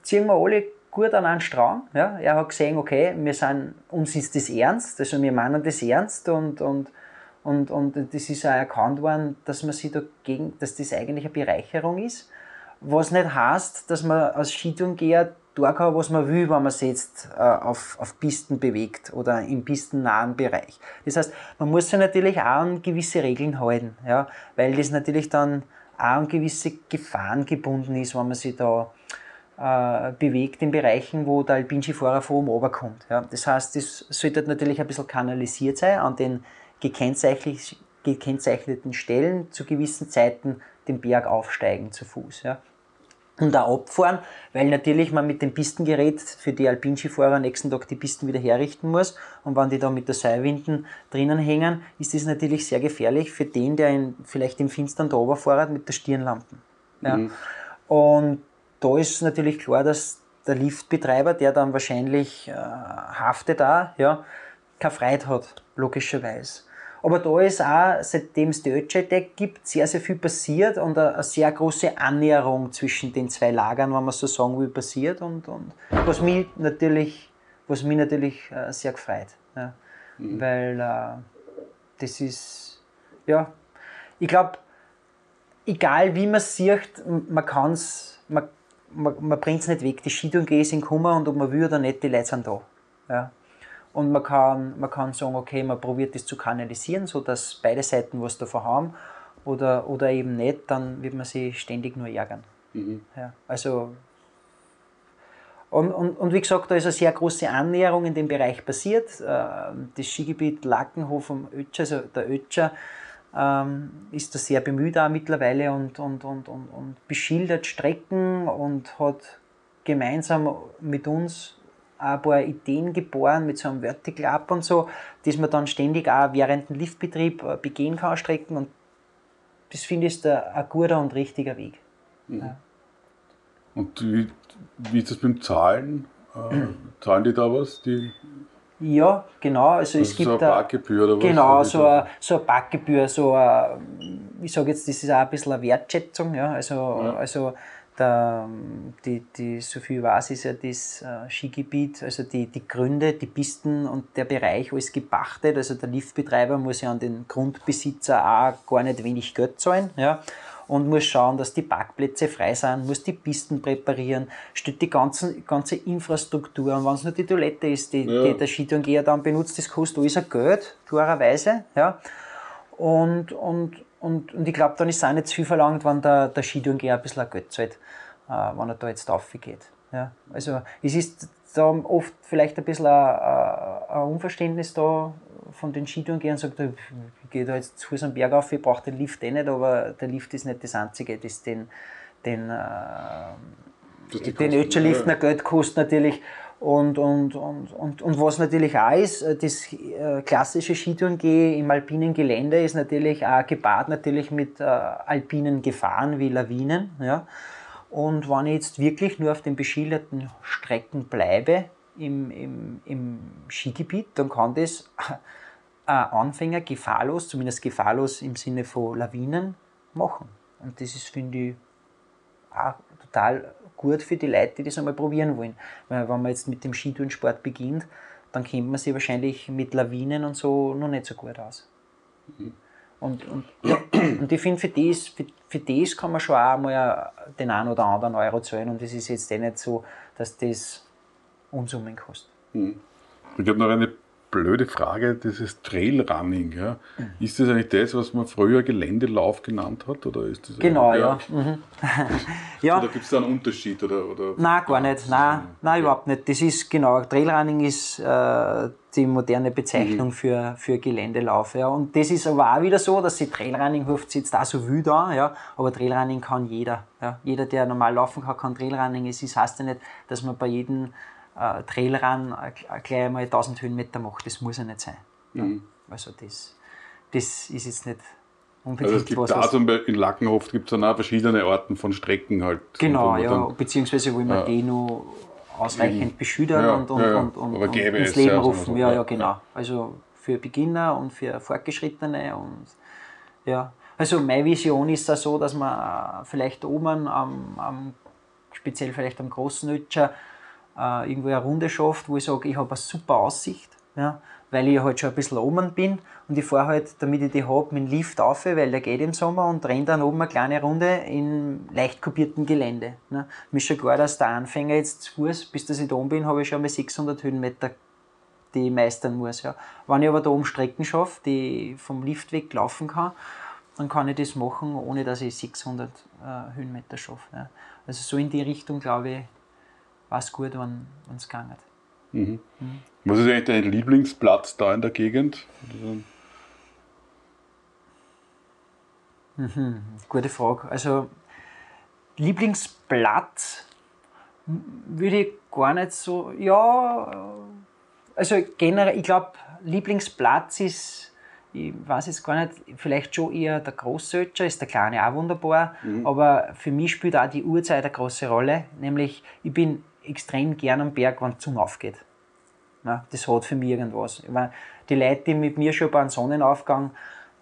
ziehen wir alle gut an einen Strang. Ja? Er hat gesehen, okay, wir sind, uns ist das ernst, also wir meinen das ernst und, und und, und das ist auch erkannt worden, dass man sich dagegen, dass das eigentlich eine Bereicherung ist. Was nicht heißt, dass man als Skitourengeher kann, was man will, wenn man sich jetzt äh, auf, auf Pisten bewegt oder im pistennahen Bereich. Das heißt, man muss sich natürlich auch an gewisse Regeln halten, ja, weil das natürlich dann auch an gewisse Gefahren gebunden ist, wenn man sich da äh, bewegt in Bereichen, wo der Alpinskifahrer vor oben runterkommt. Ja. Das heißt, das sollte natürlich ein bisschen kanalisiert sein an den gekennzeichneten Stellen zu gewissen Zeiten den Berg aufsteigen zu Fuß. Ja. Und auch abfahren, weil natürlich man mit dem Pistengerät für die Alpinskifahrer nächsten Tag die Pisten wieder herrichten muss. Und wenn die da mit der Seilwinden drinnen hängen, ist das natürlich sehr gefährlich für den, der in, vielleicht im Finstern da fährt mit der Stirnlampen. Ja. Mhm. Und da ist natürlich klar, dass der Liftbetreiber, der dann wahrscheinlich äh, haftet da, ja, keine Freude hat, logischerweise. Aber da ist auch, seitdem es die Ötschetec gibt, sehr, sehr viel passiert und eine, sehr große Annäherung zwischen den zwei Lagern, wenn man so sagen will, passiert. Und, und was mich natürlich, was mich natürlich äh, sehr gefreut. Ja. Mhm. Weil äh, das ist, ja, ich glaube, egal wie man es sieht, man kann es, man, man, man bringt es nicht weg. Die Skitouren sind gekommen und ob man will oder nicht, die Leute sind da. Ja. Und man kann, man kann sagen, okay, man probiert das zu kanalisieren, sodass beide Seiten was davon haben. Oder, oder eben nicht, dann wird man sich ständig nur ärgern. Mhm. Ja, also, und, und, und wie gesagt, da ist eine sehr große Annäherung in dem Bereich passiert. Äh, das Skigebiet Lackenhof am Ötscher, also der Ötscher, ähm, ist da sehr bemüht auch mittlerweile und, und, und, und, und beschildert Strecken und hat gemeinsam mit uns ein paar Ideen geboren mit so einem Vertical Up und so, dass man dann ständig auch während dem Liftbetrieb äh, begehen kann, Strecken und das finde ich ist ein guter und richtiger Weg. Mhm. Ja. Und wie, wie ist das mit dem Zahlen? Äh, zahlen die da was? Die ja, genau. Also es gibt so eine Parkgebühr oder was? Genau, so eine, so eine Parkgebühr, so eine, ich sage jetzt, das ist auch ein bisschen eine Wertschätzung. Ja? Also, ja. also der, die, die Sophie weiß ist ja das äh, Skigebiet, also die, die Gründe, die Pisten und der Bereich alles gepachtet. Also der Liftbetreiber muss ja an den Grundbesitzer auch gar nicht wenig Geld zahlen. Ja und muss schauen, dass die Parkplätze frei sind, muss die Pisten präparieren, stellt die ganzen, ganze Infrastruktur. Und wenn es nur die Toilette ist, die, ja. die der Skitourengeher dann benutzt, das kostet alles ein Geld, klarerweise. Ja. Und, und, und, und ich glaube, dann ist es auch nicht zu viel verlangt, wenn der, der Skitourengeher ein bisschen Geld zahlt, äh, wenn er da jetzt aufgeht. Ja. Also es ist da oft vielleicht ein bisschen ein, ein Unverständnis da von den Skitouren gehen und sagt, ich gehe da jetzt zu Fuß am Berg auf, ich brauche den Lift eh nicht, aber der Lift ist nicht das Einzige, das den, den, äh, den Ötscherlift ja. Geld kostet natürlich. Und, und, und, und, und was natürlich auch ist, äh, das äh, klassische Skitourengehen im alpinen Gelände ist natürlich auch gepaart natürlich mit äh, alpinen Gefahren wie Lawinen. Ja. Und wenn ich jetzt wirklich nur auf den beschilderten Strecken bleibe im, im, im Skigebiet, dann kann das ein Anfänger gefahrlos, zumindest gefahrlos im Sinne von Lawinen, machen. Und das ist, finde ich, auch total gut für die Leute, die das einmal probieren wollen. Weil wenn man jetzt mit dem Skitourensport beginnt, dann kennt man sich wahrscheinlich mit Lawinen und so noch nicht so gut aus. Mhm. Und, und, und ich finde, für das, für, für das kann man schon auch mal den einen oder anderen Euro zahlen und es ist jetzt eh nicht so, dass das Unsummen kostet. Mhm. Ich habe noch eine blöde Frage, dieses Trailrunning. Ja. Ist das eigentlich das, was man früher Geländelauf genannt hat? Oder ist das genau, ja. Ja. Mhm. ja. Oder gibt es da einen Unterschied? Oder, oder nein, gar nicht. Nein, nein, überhaupt nicht. Das ist genau, Trailrunning ist äh, die moderne Bezeichnung mhm. für, für Geländelauf. Ja. Und das ist aber auch wieder so, dass sie Trailrunning ruft jetzt da so wild an, ja. aber Trailrunning kann jeder. Ja. Jeder, der normal laufen kann, kann Trailrunning. Es ist, heißt ja nicht, dass man bei jedem äh, Trailrun äh, gleich einmal 1000 Höhenmeter macht. Das muss ja nicht sein. Mhm. Also das, das ist jetzt nicht unbedingt also es gibt was, da zum Beispiel in Lackenhof gibt es dann auch verschiedene Arten von Strecken halt. Genau, ja, dann, beziehungsweise wo man ja. die noch ausreichend mhm. beschüttern ja, und, und, ja, und, und, und ins Leben ja, rufen. So, ja, ja, genau. Also für Beginner und für Fortgeschrittene und ja. Also meine Vision ist da so, dass man vielleicht oben am, am speziell vielleicht am großen Ötscher äh, irgendwo eine Runde schafft, wo ich sage, ich habe eine super Aussicht, ja, weil ich halt schon ein bisschen oben bin und ich fahre halt, damit ich die habe, mit dem Lift auf, weil der geht im Sommer und renne dann oben eine kleine Runde in leicht kopiertem Gelände. Ne. Mir ist schon klar, dass der Anfänger jetzt zu Fuß, bis dass ich da oben bin, habe ich schon mal 600 Höhenmeter die ich meistern muss. Ja. Wenn ich aber da oben Strecken schaffe, die vom Lift weg laufen kann, dann kann ich das machen, ohne dass ich 600 äh, Höhenmeter schaffe. Ja. Also so in die Richtung, glaube ich, war es gut, wenn es gegangen hat. Mhm. Mhm. Was ist eigentlich dein Lieblingsplatz da in der Gegend? Mhm, gute Frage. Also Lieblingsplatz würde ich gar nicht so. Ja, also generell, ich glaube, Lieblingsplatz ist ich weiß jetzt gar nicht, vielleicht schon eher der Großsötscher, ist der Kleine auch wunderbar, mhm. aber für mich spielt auch die Uhrzeit eine große Rolle. Nämlich, ich bin extrem gern am Berg, wenn die Sonne aufgeht. Ja, das hat für mich irgendwas. Meine, die Leute, die mit mir schon beim Sonnenaufgang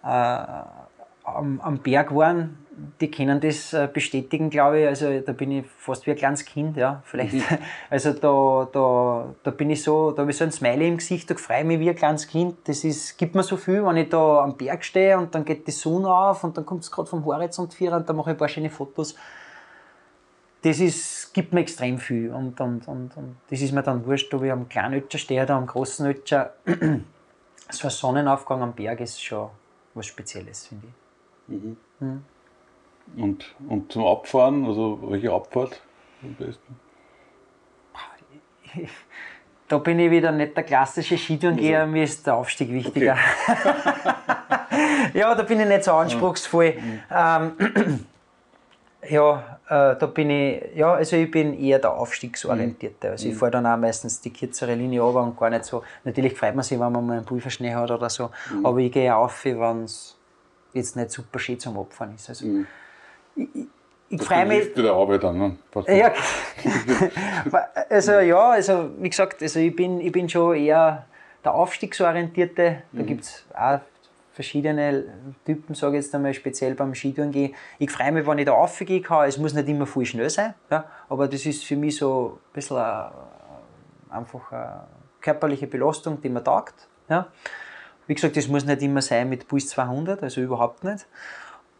äh, am, am, Berg waren, die können das äh, bestätigen, glaube ich. Also da bin ich fast wie ein kleines Kind, ja. Vielleicht, mhm. also da, da, da bin ich so, da habe ich so ein Smiley im Gesicht, da freue ich mich wie ein kleines Kind. Das ist, gibt mir so viel, wenn ich da am Berg stehe und dann geht die Sonne auf und dann kommt es gerade vom Horizont vierer und dann mache ich ein paar schöne Fotos. Das ist, gibt mir extrem viel und, und, und, und das ist mir dann wurscht, ob ich am kleinen Ötscher stehe oder am großen Ötscher. so ein Sonnenaufgang am Berg ist schon was Spezielles, finde ich. Mhm. Mhm. Und, und zum Abfahren, also welche Abfahrt am besten? Da bin ich wieder nicht der klassische Skitourengeher, also. mir ist der Aufstieg wichtiger. Okay. ja, da bin ich nicht so anspruchsvoll. Mhm. Ähm, ja, äh, da bin ich, ja, also ich bin eher der Aufstiegsorientierte. Also ich mhm. fahre dann auch meistens die kürzere Linie runter und gar nicht so. Natürlich freut man sich, wenn man mal einen Pulverschnee hat oder so, mhm. aber ich gehe auf, wenn es jetzt nicht super schön zum Abfahren ist. Also mhm. ich, ich freue mich. der Arbeit an, ne? Ja, also ja, also wie gesagt, also ich bin, ich bin schon eher der Aufstiegsorientierte. Da mhm. gibt es auch verschiedene Typen, sage ich jetzt einmal, speziell beim Skitouren gehen. Ich freue mich, wenn ich da raufgehen kann. Es muss nicht immer viel schnell sein, ja, aber das ist für mich so ein bisschen eine, einfach eine körperliche Belastung, die mir taugt. Ja. Wie gesagt, das muss nicht immer sein mit Puls 200, also überhaupt nicht.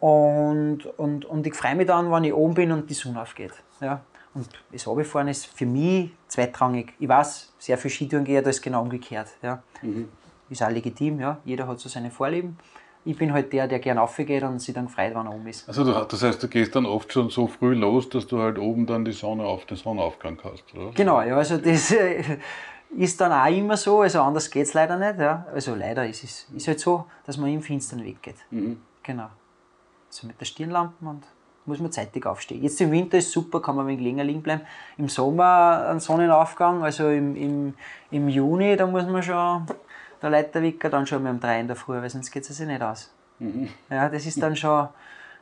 Und, und, und ich freue mich dann, wenn ich oben bin und die Sonne aufgeht. Ja. Und das Runterfahren ist für mich zweitrangig. Ich weiß, sehr viel Skitouren gehen, da ist genau umgekehrt. Ja. Mhm ist auch legitim, ja. Jeder hat so seine Vorlieben. Ich bin halt der, der gern aufgeht und sich dann freut, wenn er oben ist. Also das heißt, du gehst dann oft schon so früh los, dass du halt oben dann die Sonne auf den Sonnenaufgang hast, oder? Genau, ja, also das äh, ist dann auch immer so, also anders geht es leider nicht. Ja. Also leider ist es ist halt so, dass man im Finstern weggeht. Mhm. Genau. Also mit der Stirnlampe und muss man zeitig aufstehen. Jetzt im Winter ist super, kann man ein wenig länger liegen bleiben. Im Sommer ein Sonnenaufgang, also im, im, im Juni, da muss man schon der Leiterwicker dann schon mit dem 3 in der Früh, weil sonst geht es sich nicht aus. Mhm. Ja, das ist dann schon,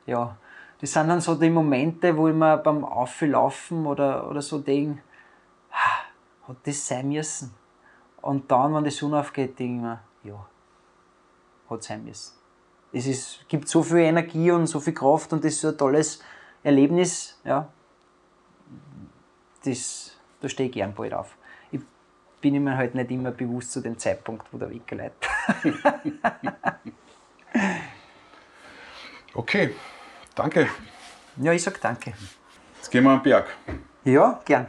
ja, das sind dann so die Momente, wo ich mir beim Auflaufen oder, oder so denke, hat das sein müssen. Und dann, wenn die Sonne aufgeht, denke ich mir, ja, hat sein müssen. Es ist, gibt so viel Energie und so viel Kraft und das ist so ein tolles Erlebnis, ja. Das, da stehe ich gern bald auf bin ich mir halt nicht immer bewusst zu dem Zeitpunkt, wo der Wecker läuft. okay, danke. Ja, ich sag danke. Jetzt gehen wir am Berg. Ja, gern.